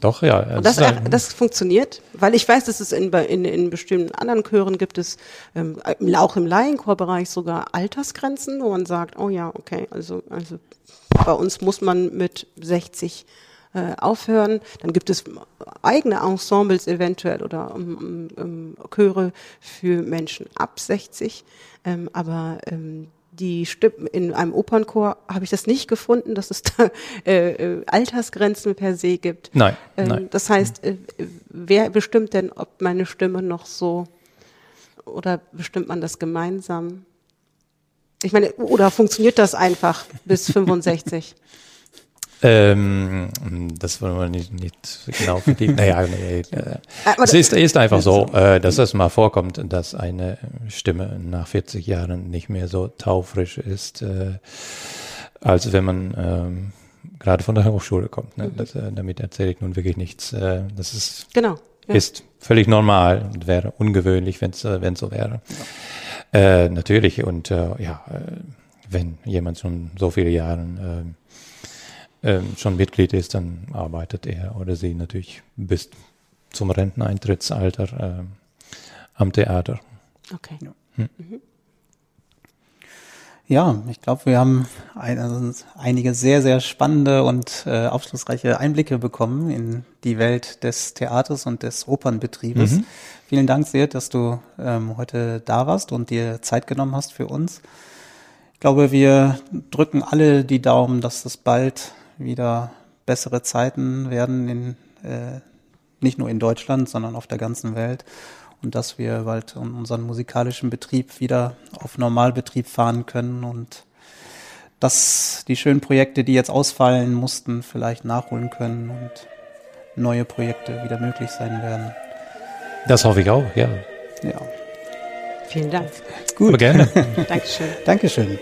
doch, ja.
Und das,
ein-
das funktioniert, weil ich weiß, dass es in, in, in bestimmten anderen Chören gibt es, ähm, auch im Laienchorbereich sogar Altersgrenzen, wo man sagt, oh ja, okay, also, also bei uns muss man mit 60 äh, aufhören. Dann gibt es eigene Ensembles eventuell oder ähm, ähm, Chöre für Menschen ab 60. Ähm, aber ähm, die Stimmen in einem Opernchor habe ich das nicht gefunden, dass es da äh, äh, Altersgrenzen per se gibt.
Nein,
Ähm,
nein.
Das heißt, äh, wer bestimmt denn, ob meine Stimme noch so oder bestimmt man das gemeinsam? Ich meine, oder funktioniert das einfach bis 65?
Ähm, das wollen wir nicht, nicht genau vertiefen. naja, nee, äh,
Aber
es ist, ist einfach so, äh, dass es mal vorkommt, dass eine Stimme nach 40 Jahren nicht mehr so taufrisch ist, äh, als wenn man ähm, gerade von der Hochschule kommt. Ne? Das, äh, damit erzähle ich nun wirklich nichts. Äh, das ist,
Genau. Ja.
ist völlig normal und wäre ungewöhnlich, wenn es äh, so wäre. Äh, natürlich und äh, ja, äh, wenn jemand schon so viele Jahre ähm, schon Mitglied ist, dann arbeitet er oder sie natürlich bis zum Renteneintrittsalter ähm, am Theater.
Okay.
Ja, ich glaube, wir haben ein, also einige sehr, sehr spannende und äh, aufschlussreiche Einblicke bekommen in die Welt des Theaters und des Opernbetriebes.
Mhm.
Vielen Dank sehr, dass du ähm, heute da warst und dir Zeit genommen hast für uns. Ich glaube, wir drücken alle die Daumen, dass es bald wieder bessere Zeiten werden, in, äh, nicht nur in Deutschland, sondern auf der ganzen Welt. Und dass wir bald unseren musikalischen Betrieb wieder auf Normalbetrieb fahren können und dass die schönen Projekte, die jetzt ausfallen mussten, vielleicht nachholen können und neue Projekte wieder möglich sein werden.
Das hoffe ich auch, ja.
Ja.
Vielen Dank.
Gut. Aber gerne.
Dankeschön.
Dankeschön.